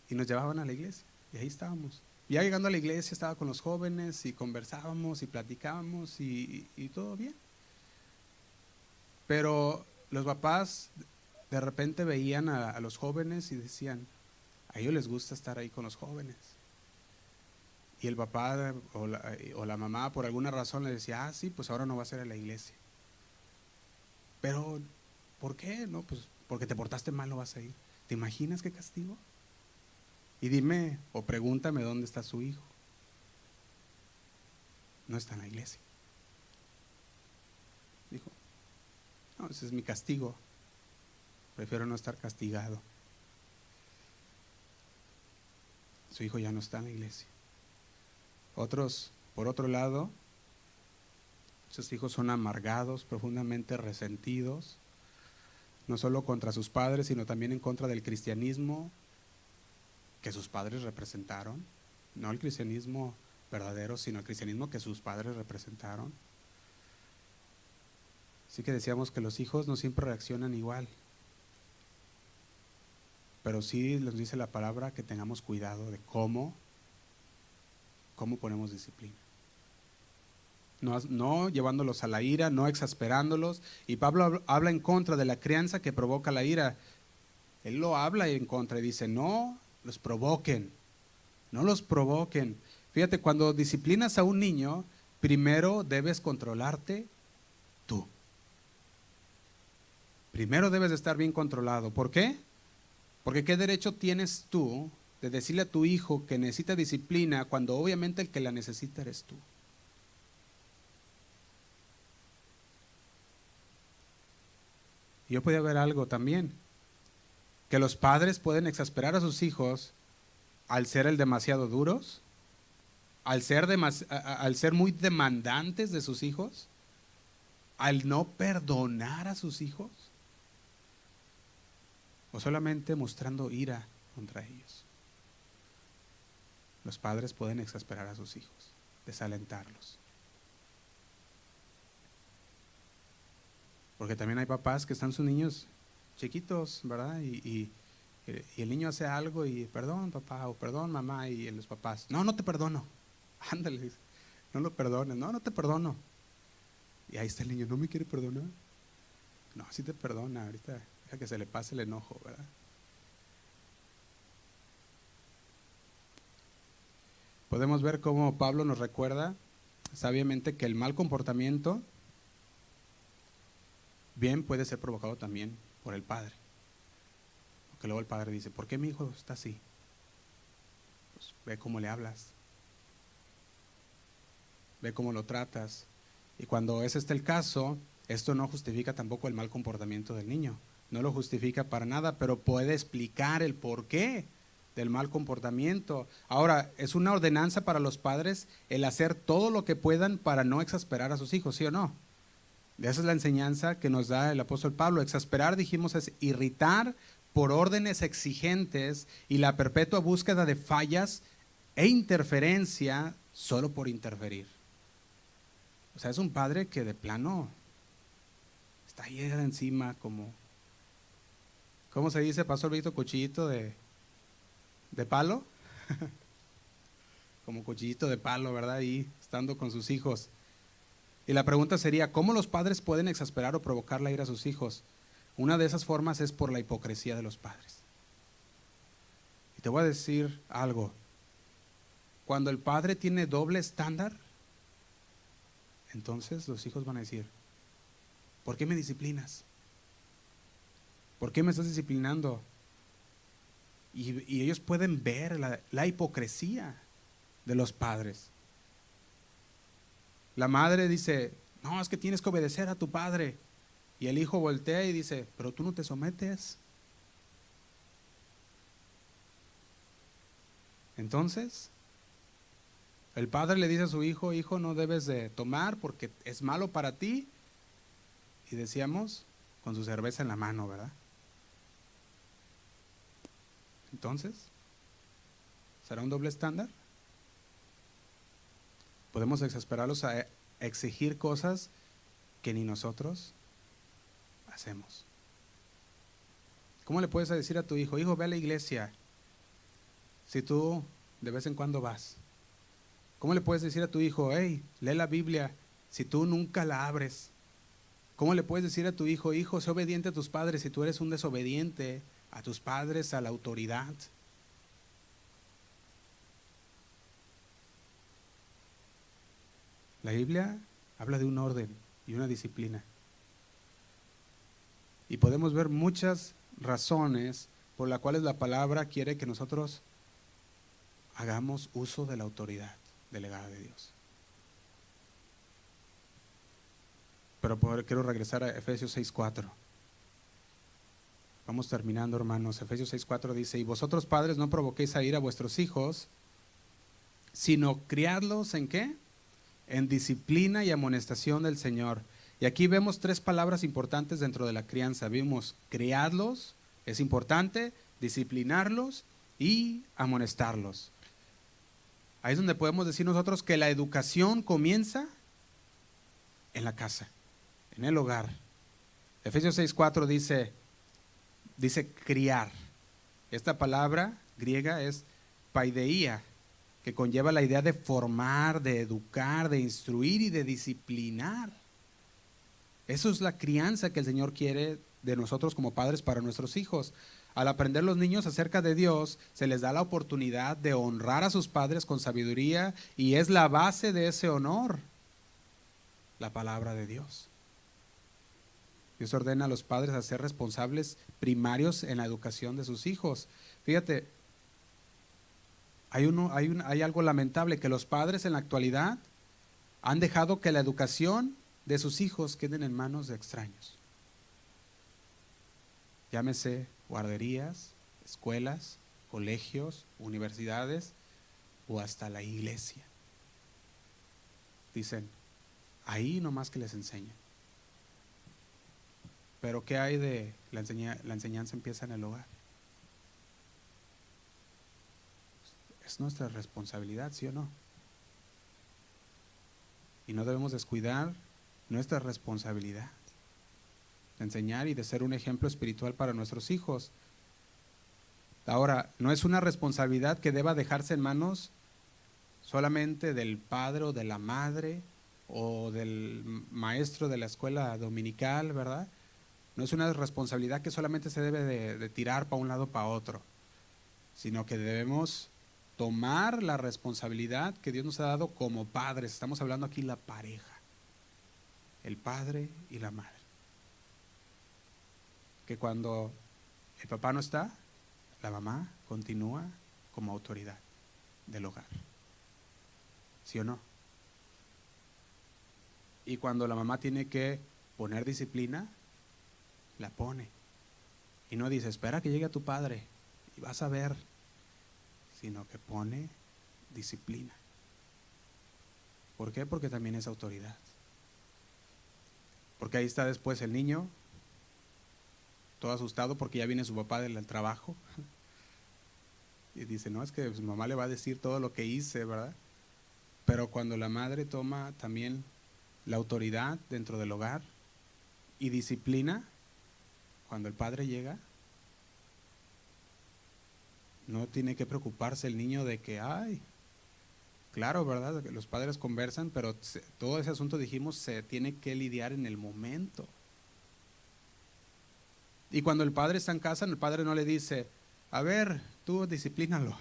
Y nos llevaban a la iglesia, y ahí estábamos. Ya llegando a la iglesia estaba con los jóvenes y conversábamos y platicábamos y, todo bien. Pero los papás de repente veían a, los jóvenes y decían, a ellos les gusta estar ahí con los jóvenes. Y el papá o la, mamá por alguna razón le decía, ah, sí, pues ahora no va a ser a la iglesia. Pero, ¿por qué? No, pues porque te portaste mal no vas a ir. ¿Te imaginas qué castigo? Y dime o pregúntame dónde está su hijo. No está en la iglesia. Dijo, no, ese es mi castigo. Prefiero no estar castigado. Su hijo ya no está en la iglesia. Otros, por otro lado, sus hijos son amargados, profundamente resentidos, no solo contra sus padres, sino también en contra del cristianismo que sus padres representaron, no el cristianismo verdadero, sino el cristianismo que sus padres representaron. Así que decíamos que los hijos no siempre reaccionan igual, pero sí les dice la palabra que tengamos cuidado de cómo ¿Cómo ponemos disciplina? No, llevándolos a la ira, no exasperándolos. Y Pablo habla en contra de la crianza que provoca la ira. Él lo habla en contra y dice, no los provoquen, no los provoquen. Fíjate, cuando disciplinas a un niño, primero debes controlarte tú. Primero debes de estar bien controlado. ¿Por qué? Porque ¿qué derecho tienes tú de decirle a tu hijo que necesita disciplina cuando obviamente el que la necesita eres tú. Yo podía ver algo también, que los padres pueden exasperar a sus hijos al ser demasiado duros, al ser, al ser muy demandantes de sus hijos, al no perdonar a sus hijos, o solamente mostrando ira contra ellos. Los padres pueden exasperar a sus hijos, desalentarlos. Porque también hay papás que están sus niños chiquitos, ¿verdad? Y, el niño hace algo y perdón papá o perdón mamá y los papás, no, no te perdono. Ándale, no lo perdones, no, no te perdono. Y ahí está el niño, no me quiere perdonar. No, sí te perdona, ahorita que se le pase el enojo, ¿verdad? podemos ver cómo Pablo nos recuerda sabiamente que el mal comportamiento bien puede ser provocado también por el padre. Porque luego el padre dice, ¿por qué mi hijo está así? Pues ve cómo le hablas. ve cómo lo tratas. Y cuando ese es el caso, esto no justifica tampoco el mal comportamiento del niño. No lo justifica para nada, pero puede explicar el porqué del mal comportamiento. Ahora, es una ordenanza para los padres el hacer todo lo que puedan para no exasperar a sus hijos, ¿sí o no? Esa es la enseñanza que nos da el apóstol Pablo. Exasperar, dijimos, es irritar por órdenes exigentes y la perpetua búsqueda de fallas e interferencia solo por interferir. O sea, es un padre que de plano está ahí encima como, ¿cómo se dice? Pasó el cuchillito de, de palo. como cuchillito de palo, ¿verdad? Ahí estando con sus hijos. Y la pregunta sería, ¿cómo los padres pueden exasperar o provocar la ira a sus hijos? Una de esas formas es por la hipocresía de los padres. Y te voy a decir algo. Cuando el padre tiene doble estándar, entonces los hijos van a decir, ¿por qué me disciplinas? ¿Por qué me estás disciplinando? Y, ellos pueden ver la, la hipocresía de los padres. La madre dice, no, es que tienes que obedecer a tu padre. Y el hijo voltea y dice, pero tú no te sometes. Entonces, el padre le dice a su hijo, hijo, no debes de tomar porque es malo para ti. Y decíamos, con su cerveza en la mano, ¿verdad? Entonces, ¿será un doble estándar? Podemos exasperarlos a exigir cosas que ni nosotros hacemos. ¿Cómo le puedes decir a tu hijo, hijo, ve a la iglesia si tú de vez en cuando vas? ¿Cómo le puedes decir a tu hijo, hey, lee la Biblia si tú nunca la abres? ¿Cómo le puedes decir a tu hijo, hijo, sé obediente a tus padres si tú eres un desobediente a tus padres, a la autoridad? La Biblia habla de un orden y una disciplina. Y podemos ver muchas razones por las cuales la palabra quiere que nosotros hagamos uso de la autoridad delegada de Dios. Pero quiero regresar a Efesios 6.4. Vamos terminando, hermanos. Efesios 6.4 dice, y vosotros padres no provoquéis a ir a vuestros hijos, sino criadlos en qué? En disciplina y amonestación del Señor. Y aquí vemos tres palabras importantes dentro de la crianza. Vimos criadlos, es importante, disciplinarlos y amonestarlos. Ahí es donde podemos decir nosotros que la educación comienza en la casa, en el hogar. Efesios 6:4 dice dice criar. Esta palabra griega es paideía, que conlleva la idea de formar, de educar, de instruir y de disciplinar. Eso es la crianza que el Señor quiere de nosotros como padres para nuestros hijos. Al aprender los niños acerca de Dios, se les da la oportunidad de honrar a sus padres con sabiduría y es la base de ese honor, la palabra de Dios. Dios ordena a los padres a ser responsables primarios en la educación de sus hijos. Fíjate, hay, algo lamentable, que los padres en la actualidad han dejado que la educación de sus hijos queden en manos de extraños. Llámese guarderías, escuelas, colegios, universidades o hasta la iglesia. Dicen, ahí nomás que les enseñan. Pero ¿qué hay de la, la enseñanza empieza en el hogar? Es nuestra responsabilidad, ¿sí o no? Y no debemos descuidar nuestra responsabilidad de enseñar y de ser un ejemplo espiritual para nuestros hijos. Ahora, no es una responsabilidad que deba dejarse en manos solamente del padre o de la madre o del maestro de la escuela dominical, ¿verdad? No es una responsabilidad que solamente se debe de, tirar para un lado para otro, sino que debemos tomar la responsabilidad que Dios nos ha dado como padres. Estamos hablando aquí la pareja el padre y la madre. Que cuando el papá no está, la mamá continúa como autoridad del hogar. ¿Sí o no? Y cuando la mamá tiene que poner disciplina, la pone. Y no dice, espera que llegue a tu padre y vas a ver, sino que pone disciplina. ¿Por qué? Porque también es autoridad. Porque ahí está después el niño, todo asustado porque ya viene su papá del trabajo. Y dice, no, es que su mamá le va a decir todo lo que hice, ¿verdad? Pero cuando la madre toma también la autoridad dentro del hogar y disciplina, cuando el padre llega, no tiene que preocuparse el niño de que, ay, claro, ¿verdad? Los padres conversan, pero todo ese asunto, dijimos, se tiene que lidiar en el momento. Y cuando el padre está en casa, el padre no le dice, a ver, tú disciplínalo.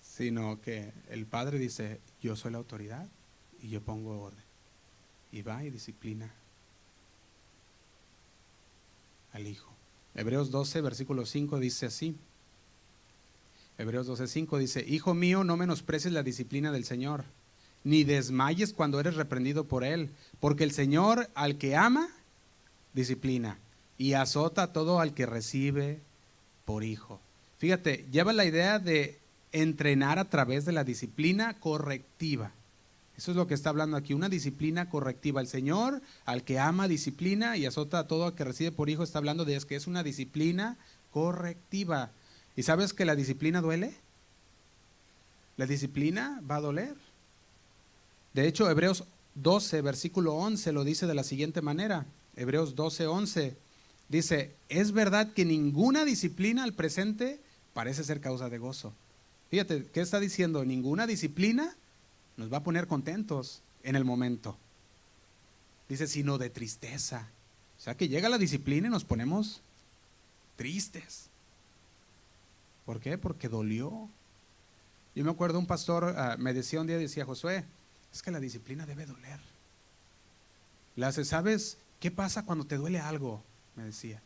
Sino que el padre dice, yo soy la autoridad y yo pongo orden. Y va y disciplina al hijo. Hebreos 12, versículo 5 dice así. Hebreos 12, 5 dice, Hijo mío, no menosprecies la disciplina del Señor, ni desmayes cuando eres reprendido por Él, porque el Señor al que ama, disciplina, y azota a todo al que recibe por hijo. Fíjate, lleva la idea de entrenar a través de la disciplina correctiva. Eso es lo que está hablando aquí, una disciplina correctiva. El Señor, al que ama disciplina y azota a todo al que recibe por hijo, está hablando de que es una disciplina correctiva. ¿Y sabes que la disciplina duele? La disciplina va a doler. De hecho, Hebreos 12, versículo 11 lo dice de la siguiente manera. Hebreos 12, 11 dice, es verdad que ninguna disciplina al presente parece ser causa de gozo. Fíjate, ¿qué está diciendo? Ninguna disciplina nos va a poner contentos en el momento. Dice, sino de tristeza. O sea que llega la disciplina y nos ponemos tristes. ¿Por qué? Porque dolió. Yo me acuerdo un pastor ah, me decía un día, decía Josué, es que la disciplina debe doler. Le hace, ¿sabes qué pasa cuando te duele algo? Me decía.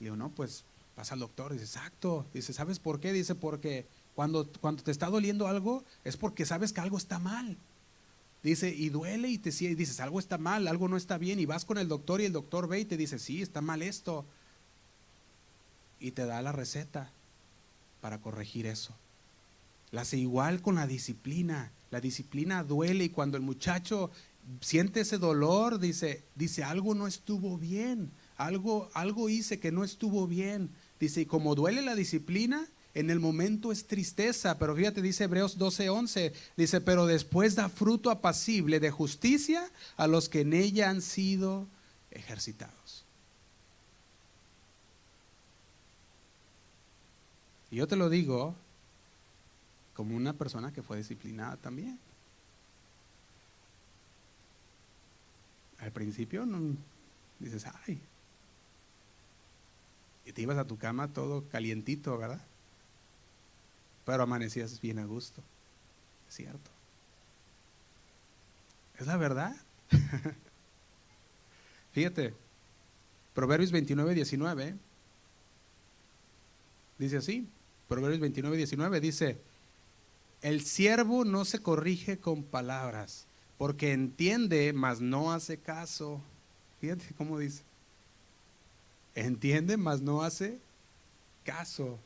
Y digo, no, pues pasa al doctor. Dice, exacto. Dice, ¿sabes por qué? Dice, porque cuando, cuando te está doliendo algo es porque sabes que algo está mal. Dice, y duele y te y dices, algo está mal, algo no está bien. Y vas con el doctor y el doctor ve y te dice, sí, está mal esto. Y te da la receta para corregir eso. La hace igual con la disciplina. La disciplina duele y cuando el muchacho siente ese dolor, dice, dice, algo no estuvo bien, algo, algo hice que no estuvo bien. Dice, y como duele la disciplina, en el momento es tristeza, pero fíjate, dice Hebreos 12:11, dice, pero después da fruto apacible de justicia a los que en ella han sido ejercitados. Y yo te lo digo como una persona que fue disciplinada también. Al principio no dices, ay, y te ibas a tu cama todo calientito, ¿verdad? Pero amanecías bien a gusto, es cierto. Es la verdad. Fíjate, Proverbios 29, 19 dice así, Proverbios 29, 19 dice, el siervo no se corrige con palabras, porque entiende, mas no hace caso. Fíjate cómo dice. Entiende, mas no hace caso.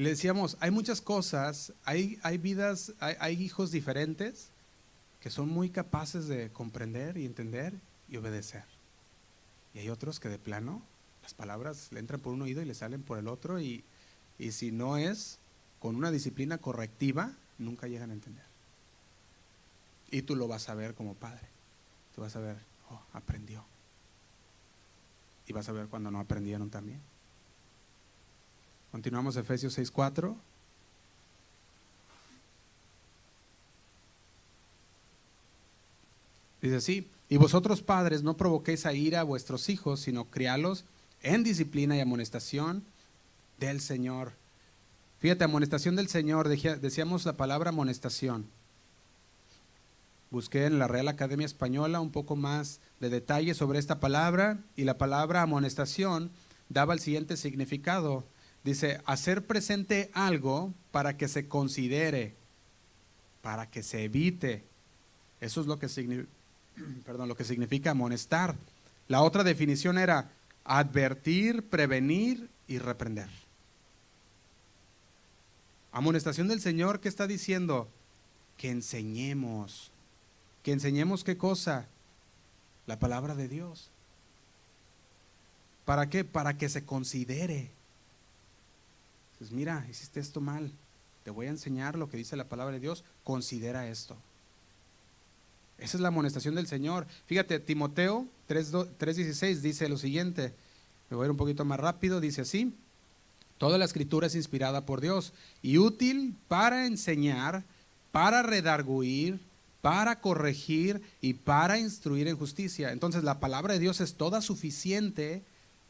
Le decíamos, hay muchas cosas, hay, hay vidas, hay, hijos diferentes que son muy capaces de comprender y entender y obedecer. Y hay otros que de plano las palabras le entran por un oído y le salen por el otro y, si no es con una disciplina correctiva, nunca llegan a entender. Y tú lo vas a ver como padre. Tú vas a ver, oh, aprendió. Y vas a ver cuando no aprendieron también. Continuamos Efesios 6:4. Dice así, y vosotros padres no provoquéis a ira a vuestros hijos, sino crialos en disciplina y amonestación del Señor. Fíjate, amonestación del Señor, decíamos la palabra amonestación. Busqué en la Real Academia Española un poco más de detalle sobre esta palabra y la palabra amonestación daba el siguiente significado. Dice, hacer presente algo para que se considere para que se evite. Eso es lo que, perdón, lo que significa amonestar. La otra definición era advertir, prevenir y reprender. Amonestación del Señor, ¿qué está diciendo? Que enseñemos. ¿Que enseñemos qué cosa? La palabra de Dios. ¿Para qué? Para que se considere. Pues mira, hiciste esto mal. Te voy a enseñar lo que dice la palabra de Dios. Considera esto. Esa es la amonestación del Señor. Fíjate, Timoteo 3.16 dice lo siguiente. Me voy a ir un poquito más rápido. Dice así. Toda la escritura es inspirada por Dios y útil para enseñar, para redarguir, para corregir y para instruir en justicia. Entonces la palabra de Dios es toda suficiente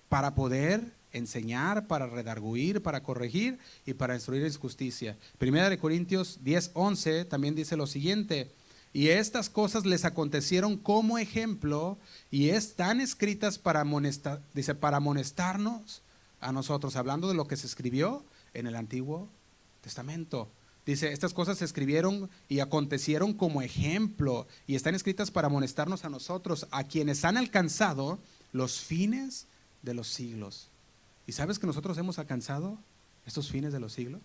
para poder enseñar, para redarguir, para corregir y para instruir en justicia. Primera de Corintios 10:11 también dice lo siguiente, y estas cosas les acontecieron como ejemplo y están escritas para amonestar, dice, para amonestarnos a nosotros, hablando de lo que se escribió en el Antiguo Testamento. Dice, estas cosas se escribieron y acontecieron como ejemplo y están escritas para amonestarnos a nosotros, a quienes han alcanzado los fines de los siglos. ¿Y sabes que nosotros hemos alcanzado estos fines de los siglos?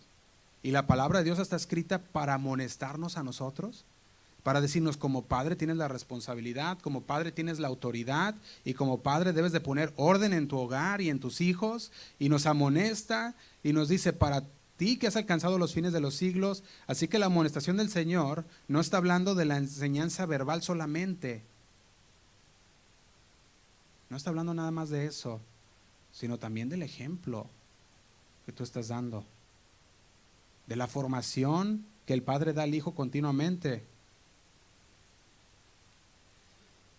Y la palabra de Dios está escrita para amonestarnos a nosotros para decirnos como padre tienes la responsabilidad, como padre tienes la autoridad y como padre debes de poner orden en tu hogar y en tus hijos y nos amonesta y nos dice para ti que has alcanzado los fines de los siglos, así que la amonestación del Señor no está hablando de la enseñanza verbal solamente, no está hablando nada más de eso, sino también del ejemplo que tú estás dando, de la formación que el Padre da al Hijo continuamente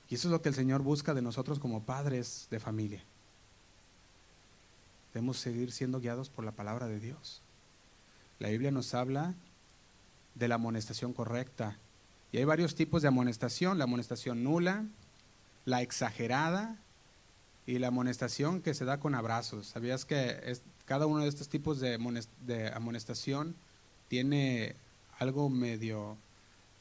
Y eso es lo que el Señor busca de nosotros como padres de familia. Debemos seguir siendo guiados por la palabra de Dios. La Biblia nos habla de la amonestación correcta. Y hay varios tipos de amonestación. La amonestación nula, la exagerada y la amonestación que se da con abrazos. ¿Sabías que cada uno de estos tipos de amonestación tiene algo medio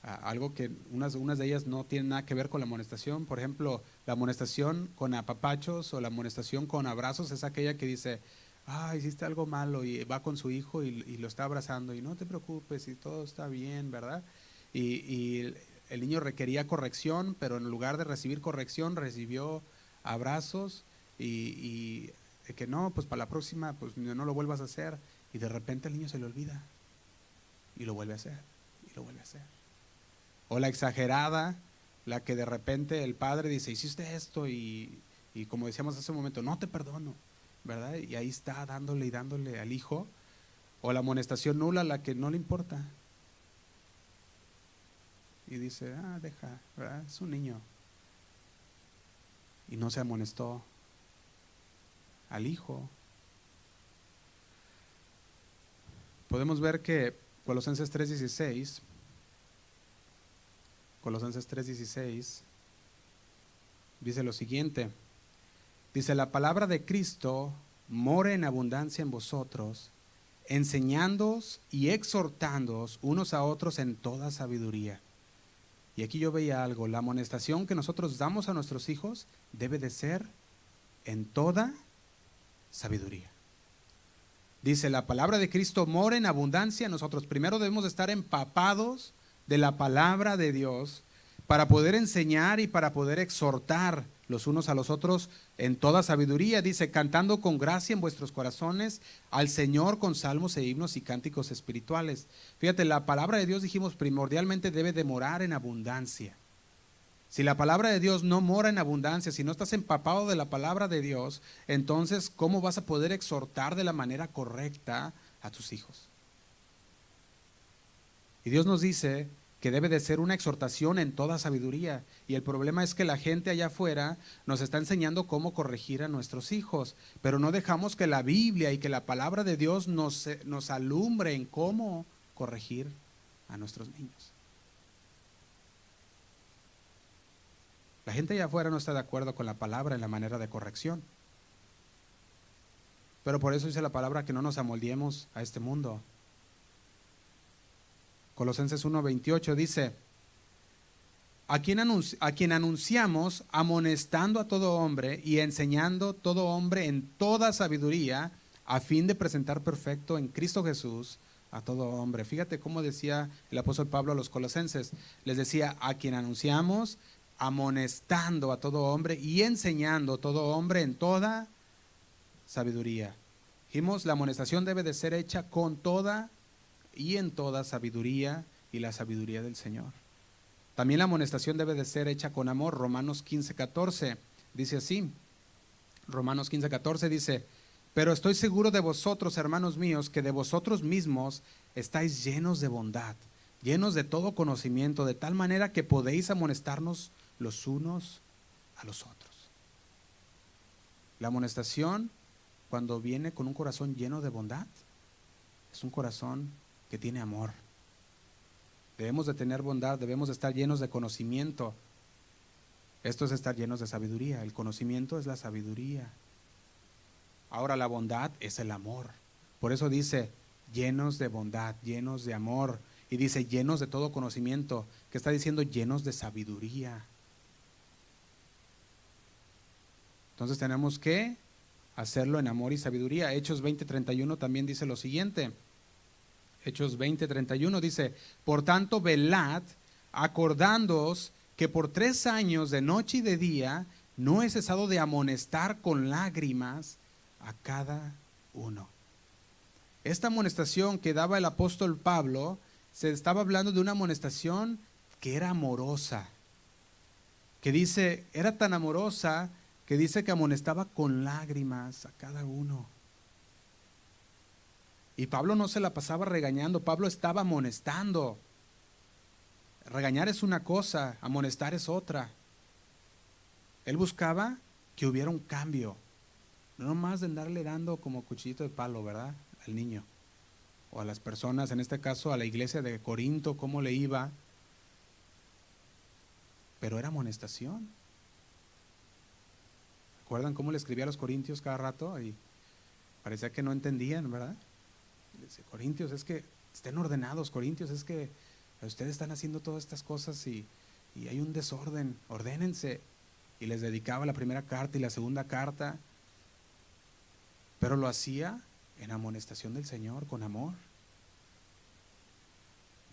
algo que unas, unas de ellas no tienen nada que ver con la amonestación. Por ejemplo, la amonestación con apapachos o la amonestación con abrazos es aquella que dice, ah, hiciste algo malo y va con su hijo y, lo está abrazando y no te preocupes y todo está bien, ¿verdad? Y, el niño requería corrección, pero en lugar de recibir corrección recibió abrazos y, que no, pues para la próxima pues no lo vuelvas a hacer y de repente el niño se le olvida y lo vuelve a hacer y lo vuelve a hacer. O la exagerada, la que de repente el padre dice, hiciste esto y, como decíamos hace un momento, no te perdono, ¿verdad? Y ahí está dándole y dándole al hijo. O la amonestación nula, la que no le importa. Y dice, ah, deja, ¿verdad? Es un niño. Y no se amonestó al hijo. Podemos ver que Colosenses 3:16 Colosenses 3:16, dice lo siguiente. Dice, la palabra de Cristo mora en abundancia en vosotros, enseñándoos y exhortándoos unos a otros en toda sabiduría. Y aquí yo veía algo, la amonestación que nosotros damos a nuestros hijos debe de ser en toda sabiduría. Dice, la palabra de Cristo mora en abundancia, nosotros primero debemos estar empapados de la palabra de Dios para poder enseñar y para poder exhortar los unos a los otros en toda sabiduría, dice, cantando con gracia en vuestros corazones al Señor con salmos e himnos y cánticos espirituales. Fíjate, la palabra de Dios, dijimos, primordialmente debe de morar en abundancia. Si la palabra de Dios no mora en abundancia, si no estás empapado de la palabra de Dios, entonces, ¿cómo vas a poder exhortar de la manera correcta a tus hijos? Y Dios nos dice que debe de ser una exhortación en toda sabiduría. Y el problema es que la gente allá afuera nos está enseñando cómo corregir a nuestros hijos, pero no dejamos que la Biblia y que la palabra de Dios nos, nos alumbre en cómo corregir a nuestros niños. La gente allá afuera no está de acuerdo con la palabra en la manera de corrección. Pero por eso dice la palabra que no nos amoldiemos a este mundo, Colosenses 1:28 dice, a quien, a quien anunciamos amonestando a todo hombre y enseñando todo hombre en toda sabiduría, a fin de presentar perfecto en Cristo Jesús a todo hombre. Fíjate cómo decía el apóstol Pablo a los colosenses. Les decía, a quien anunciamos, amonestando a todo hombre y enseñando a todo hombre en toda sabiduría. Dijimos, la amonestación debe de ser hecha con toda y en toda sabiduría y la sabiduría del Señor. También la amonestación debe de ser hecha con amor. Romanos 15, 14 dice así. Romanos 15, 14 dice, pero estoy seguro de vosotros, hermanos míos, que de vosotros mismos estáis llenos de bondad, llenos de todo conocimiento, de tal manera que podéis amonestarnos los unos a los otros. La amonestación, cuando viene con un corazón lleno de bondad, es un corazón que tiene amor. Debemos de tener bondad, debemos de estar llenos de conocimiento. Esto es estar llenos de sabiduría. El conocimiento es la sabiduría. Ahora la bondad es el amor. Por eso dice, llenos de bondad, llenos de amor. Y dice, llenos de todo conocimiento, que está diciendo llenos de sabiduría. Entonces tenemos que hacerlo en amor y sabiduría. Hechos 20:31 también dice lo siguiente. Hechos 20:31 dice, por tanto, velad, acordándoos que por tres años de noche y de día no he cesado de amonestar con lágrimas a cada uno. Esta amonestación que daba el apóstol Pablo, se estaba hablando de una amonestación que era amorosa, que dice, era tan amorosa que dice que amonestaba con lágrimas a cada uno. Y Pablo no se la pasaba regañando, Pablo estaba amonestando. Regañar es una cosa, amonestar es otra. Él buscaba que hubiera un cambio, no más de andarle dando como cuchillito de palo, ¿verdad? Al niño. O a las personas, en este caso a la iglesia de Corinto, cómo le iba. Pero era amonestación. ¿Recuerdan cómo le escribía a los corintios cada rato? Y parecía que no entendían, ¿verdad? Dice, corintios, es que estén ordenados, corintios, es que ustedes están haciendo todas estas cosas y, y hay un desorden, ordénense. Y les dedicaba la primera carta y la segunda carta pero lo hacía en amonestación del Señor, con amor.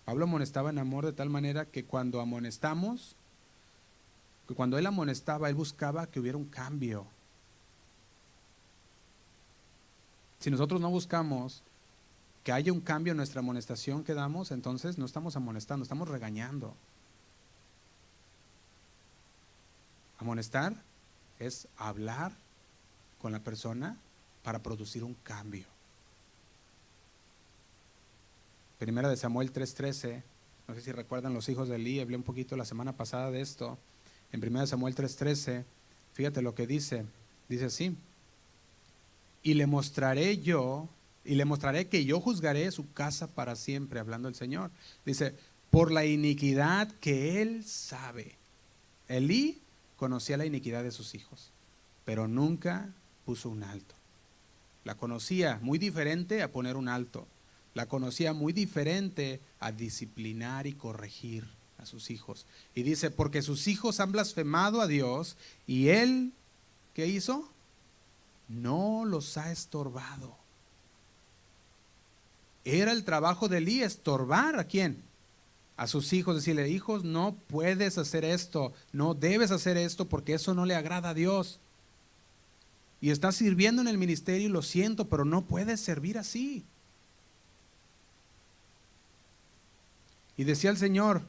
Pablo amonestaba en amor de tal manera que cuando amonestamos, que cuando él amonestaba, él buscaba que hubiera un cambio. Si nosotros no buscamos que haya un cambio en nuestra amonestación que damos, entonces no estamos amonestando, estamos regañando. Amonestar es hablar con la persona para producir un cambio. Primera de Samuel 3:13, no sé si recuerdan los hijos de Eli, hablé un poquito la semana pasada de esto. En Primera de Samuel 3:13, fíjate lo que dice, dice así, y le mostraré yo, y le mostraré que yo juzgaré su casa para siempre, hablando el Señor. Dice, por la iniquidad que él sabe. Elí conocía la iniquidad de sus hijos, pero nunca puso un alto. La conocía muy diferente a poner un alto. La conocía muy diferente a disciplinar y corregir a sus hijos. Y dice, porque sus hijos han blasfemado a Dios y él, ¿qué hizo? No los ha estorbado. Era el trabajo de Elí estorbar a quién? A sus hijos, decirle, hijos, no puedes hacer esto, no debes hacer esto porque eso no le agrada a Dios y estás sirviendo en el ministerio y lo siento, pero no puedes servir así. Y decía el Señor,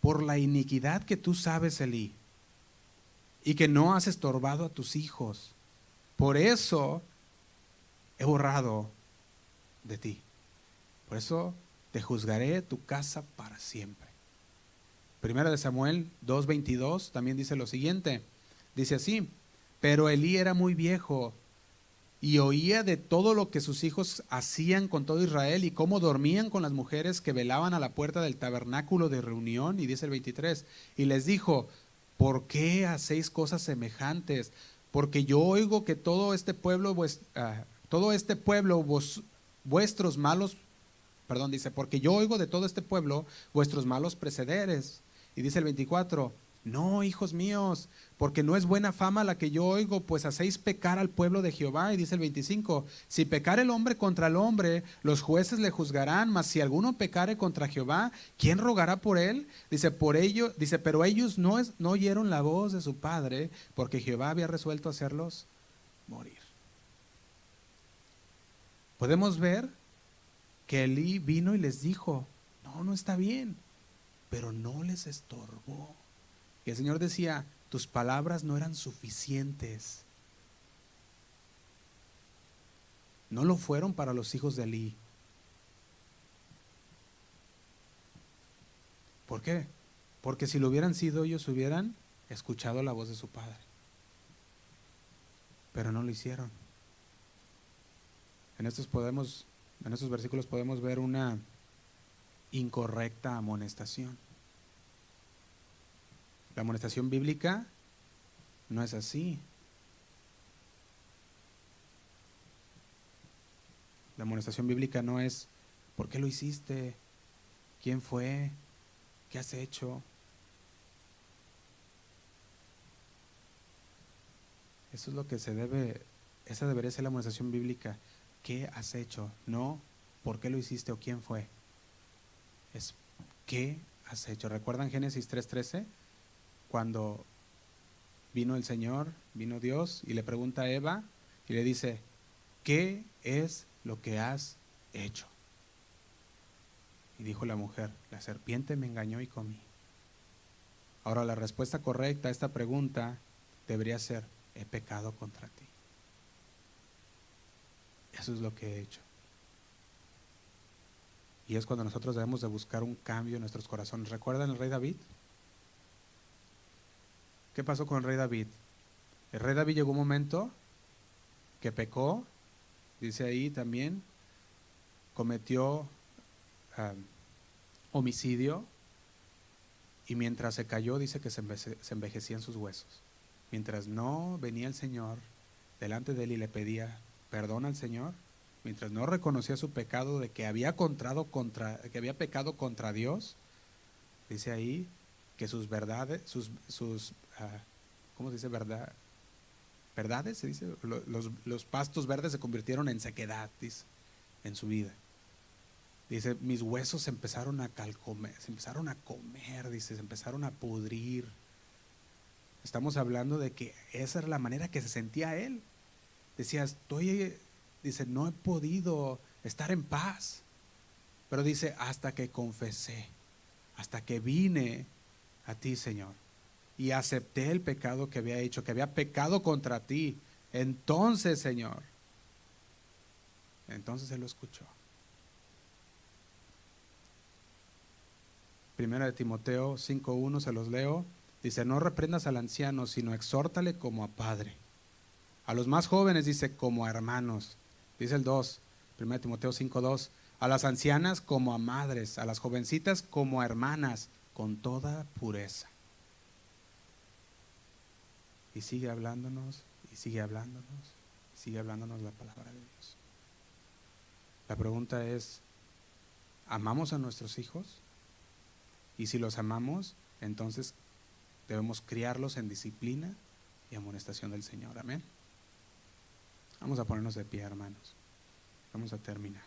por la iniquidad que tú sabes, Elí, y que no has estorbado a tus hijos, por eso he borrado de ti. Por eso te juzgaré tu casa para siempre. Primera de Samuel 2.22 también dice lo siguiente. Dice así, pero Elí era muy viejo y oía de todo lo que sus hijos hacían con todo Israel y cómo dormían con las mujeres que velaban a la puerta del tabernáculo de reunión. Y dice el 23, y les dijo, ¿por qué hacéis cosas semejantes? Porque yo oigo que todo este pueblo, ah, todo este pueblo, vuestros malos perdón, dice, porque yo oigo de todo este pueblo vuestros malos precederes. Y dice el 24, no, hijos míos, porque no es buena fama la que yo oigo, pues hacéis pecar al pueblo de Jehová. Y dice el 25, si pecar el hombre contra el hombre, los jueces le juzgarán, mas si alguno pecare contra Jehová, ¿quién rogará por él? Dice, por ello, dice, pero ellos no, es, no oyeron la voz de su padre, porque Jehová había resuelto hacerlos morir. Podemos ver que Elí vino y les dijo, no, no está bien, pero no les estorbó. Y el Señor decía, tus palabras no eran suficientes. No lo fueron para los hijos de Elí. ¿Por qué? Porque si lo hubieran sido ellos hubieran escuchado la voz de su padre. Pero no lo hicieron. En estos podemos en estos versículos podemos ver una incorrecta amonestación. La amonestación bíblica no es así. La amonestación bíblica no es ¿por qué lo hiciste? ¿Quién fue? ¿Qué has hecho? Eso es lo que se debe, esa debería ser la amonestación bíblica. ¿Qué has hecho? No por qué lo hiciste o quién fue. Es ¿qué has hecho? ¿Recuerdan Génesis 3:13? cuando vino el Señor, vino Dios y le pregunta a Eva y le dice, ¿qué es lo que has hecho? Y dijo la mujer, la serpiente me engañó y comí. Ahora la respuesta correcta a esta pregunta debería ser, he pecado contra ti. Eso es lo que he hecho. Y es cuando nosotros debemos de buscar un cambio en nuestros corazones. ¿Recuerdan el rey David? ¿Qué pasó con el rey David? El rey David llegó un momento que pecó, dice ahí también, cometió homicidio y mientras se cayó dice que se, envejecían sus huesos. Mientras no venía el Señor delante de él y le pedía perdón al Señor, mientras no reconocía su pecado de que había, que había pecado contra Dios, dice ahí que sus verdades, sus, sus ¿cómo se dice verdad? ¿Verdades? Se dice, los, pastos verdes se convirtieron en sequedad, dice, en su vida. Dice, mis huesos se empezaron a calcomer, se empezaron a comer, dice, se empezaron a pudrir. Estamos hablando de que esa era la manera que se sentía él. Decía, estoy, dice, no he podido estar en paz. Pero dice, hasta que confesé, hasta que vine a ti, Señor y acepté el pecado que había hecho, que había pecado contra ti. Entonces, Señor, entonces Él lo escuchó. Primera de Timoteo 5.1, se los leo. Dice, no reprendas al anciano, sino exhórtale como a padre. A los más jóvenes dice, como a hermanos. Dice el 2, Primera de Timoteo 5.2. A las ancianas como a madres, a las jovencitas como a hermanas, con toda pureza y sigue hablándonos, y sigue hablándonos, y sigue hablándonos la palabra de Dios. La pregunta es, ¿amamos a nuestros hijos? Y si los amamos, entonces debemos criarlos en disciplina y amonestación del Señor. Amén. Vamos a ponernos de pie, hermanos. Vamos a terminar.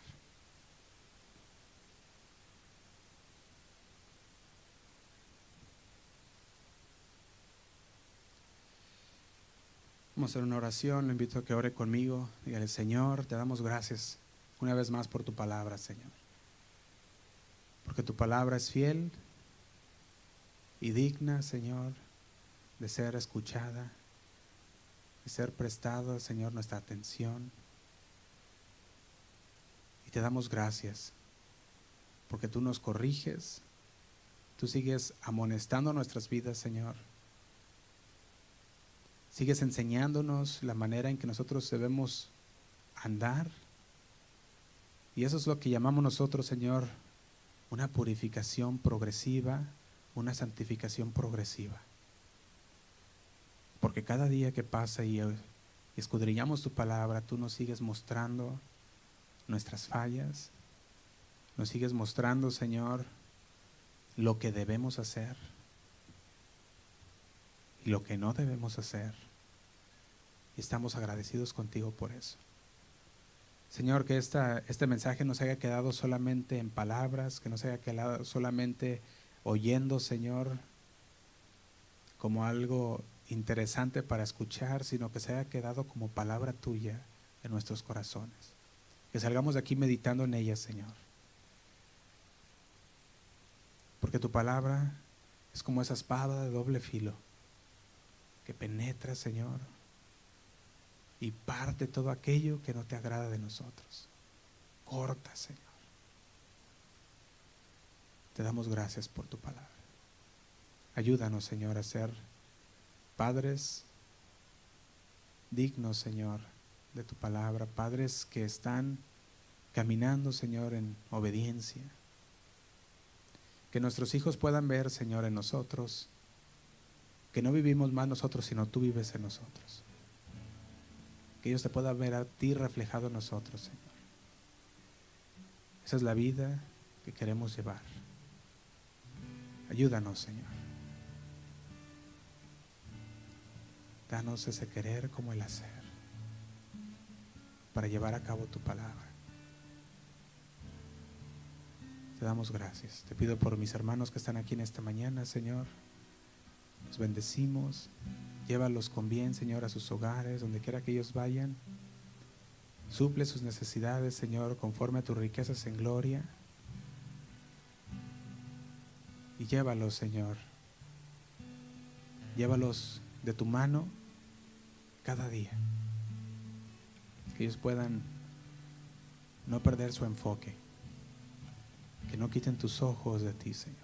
Vamos a hacer una oración, lo invito a que ore conmigo. Dígale, Señor, te damos gracias una vez más por tu palabra, Señor. Porque tu palabra es fiel y digna, Señor, de ser escuchada, ser prestado, Señor, nuestra atención. Y te damos gracias, porque tú nos corriges, tú sigues amonestando nuestras vidas, Señor Sigues enseñándonos la manera en que nosotros debemos andar. Y eso es lo que llamamos nosotros, Señor, una purificación progresiva, una santificación progresiva. Porque cada día que pasa y escudriñamos tu palabra, tú nos sigues mostrando nuestras fallas, Nos sigues mostrando, Señor, lo que debemos hacer y lo que no debemos hacer. Y estamos agradecidos contigo por eso. Señor, que este mensaje no se haya quedado solamente en palabras, que no se haya quedado solamente oyendo, Señor, como algo interesante para escuchar, sino que se haya quedado como palabra tuya en nuestros corazones. Que salgamos de aquí meditando en ella, Señor. Porque tu palabra es como esa espada de doble filo que penetra, Señor, y parte todo aquello que no te agrada de nosotros. Corta, Señor. Te damos gracias por tu palabra. Ayúdanos, Señor, a ser padres dignos, Señor, de tu palabra, padres que están caminando, Señor, en obediencia. Que nuestros hijos puedan ver, Señor, en nosotros, que no vivimos más nosotros, sino tú vives en nosotros. Que ellos te puedan ver a ti reflejado en nosotros, Señor. Esa es la vida que queremos llevar. Ayúdanos, Señor. Danos ese querer como el hacer para llevar a cabo tu palabra. Te damos gracias. Te pido por mis hermanos que están aquí en esta mañana, Señor. Los bendecimos. Llévalos con bien, Señor, a sus hogares, donde quiera que ellos vayan. Suple sus necesidades, Señor, conforme a tus riquezas en gloria. Y llévalos, Señor. Llévalos de tu mano cada día. Que ellos puedan no perder su enfoque. Que no quiten tus ojos de ti, Señor.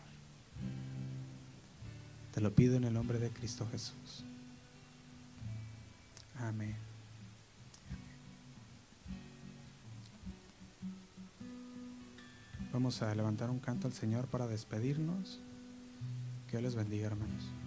Te lo pido en el nombre de Cristo Jesús. Amén. Vamos a levantar un canto al Señor para despedirnos. Que Dios les bendiga, hermanos.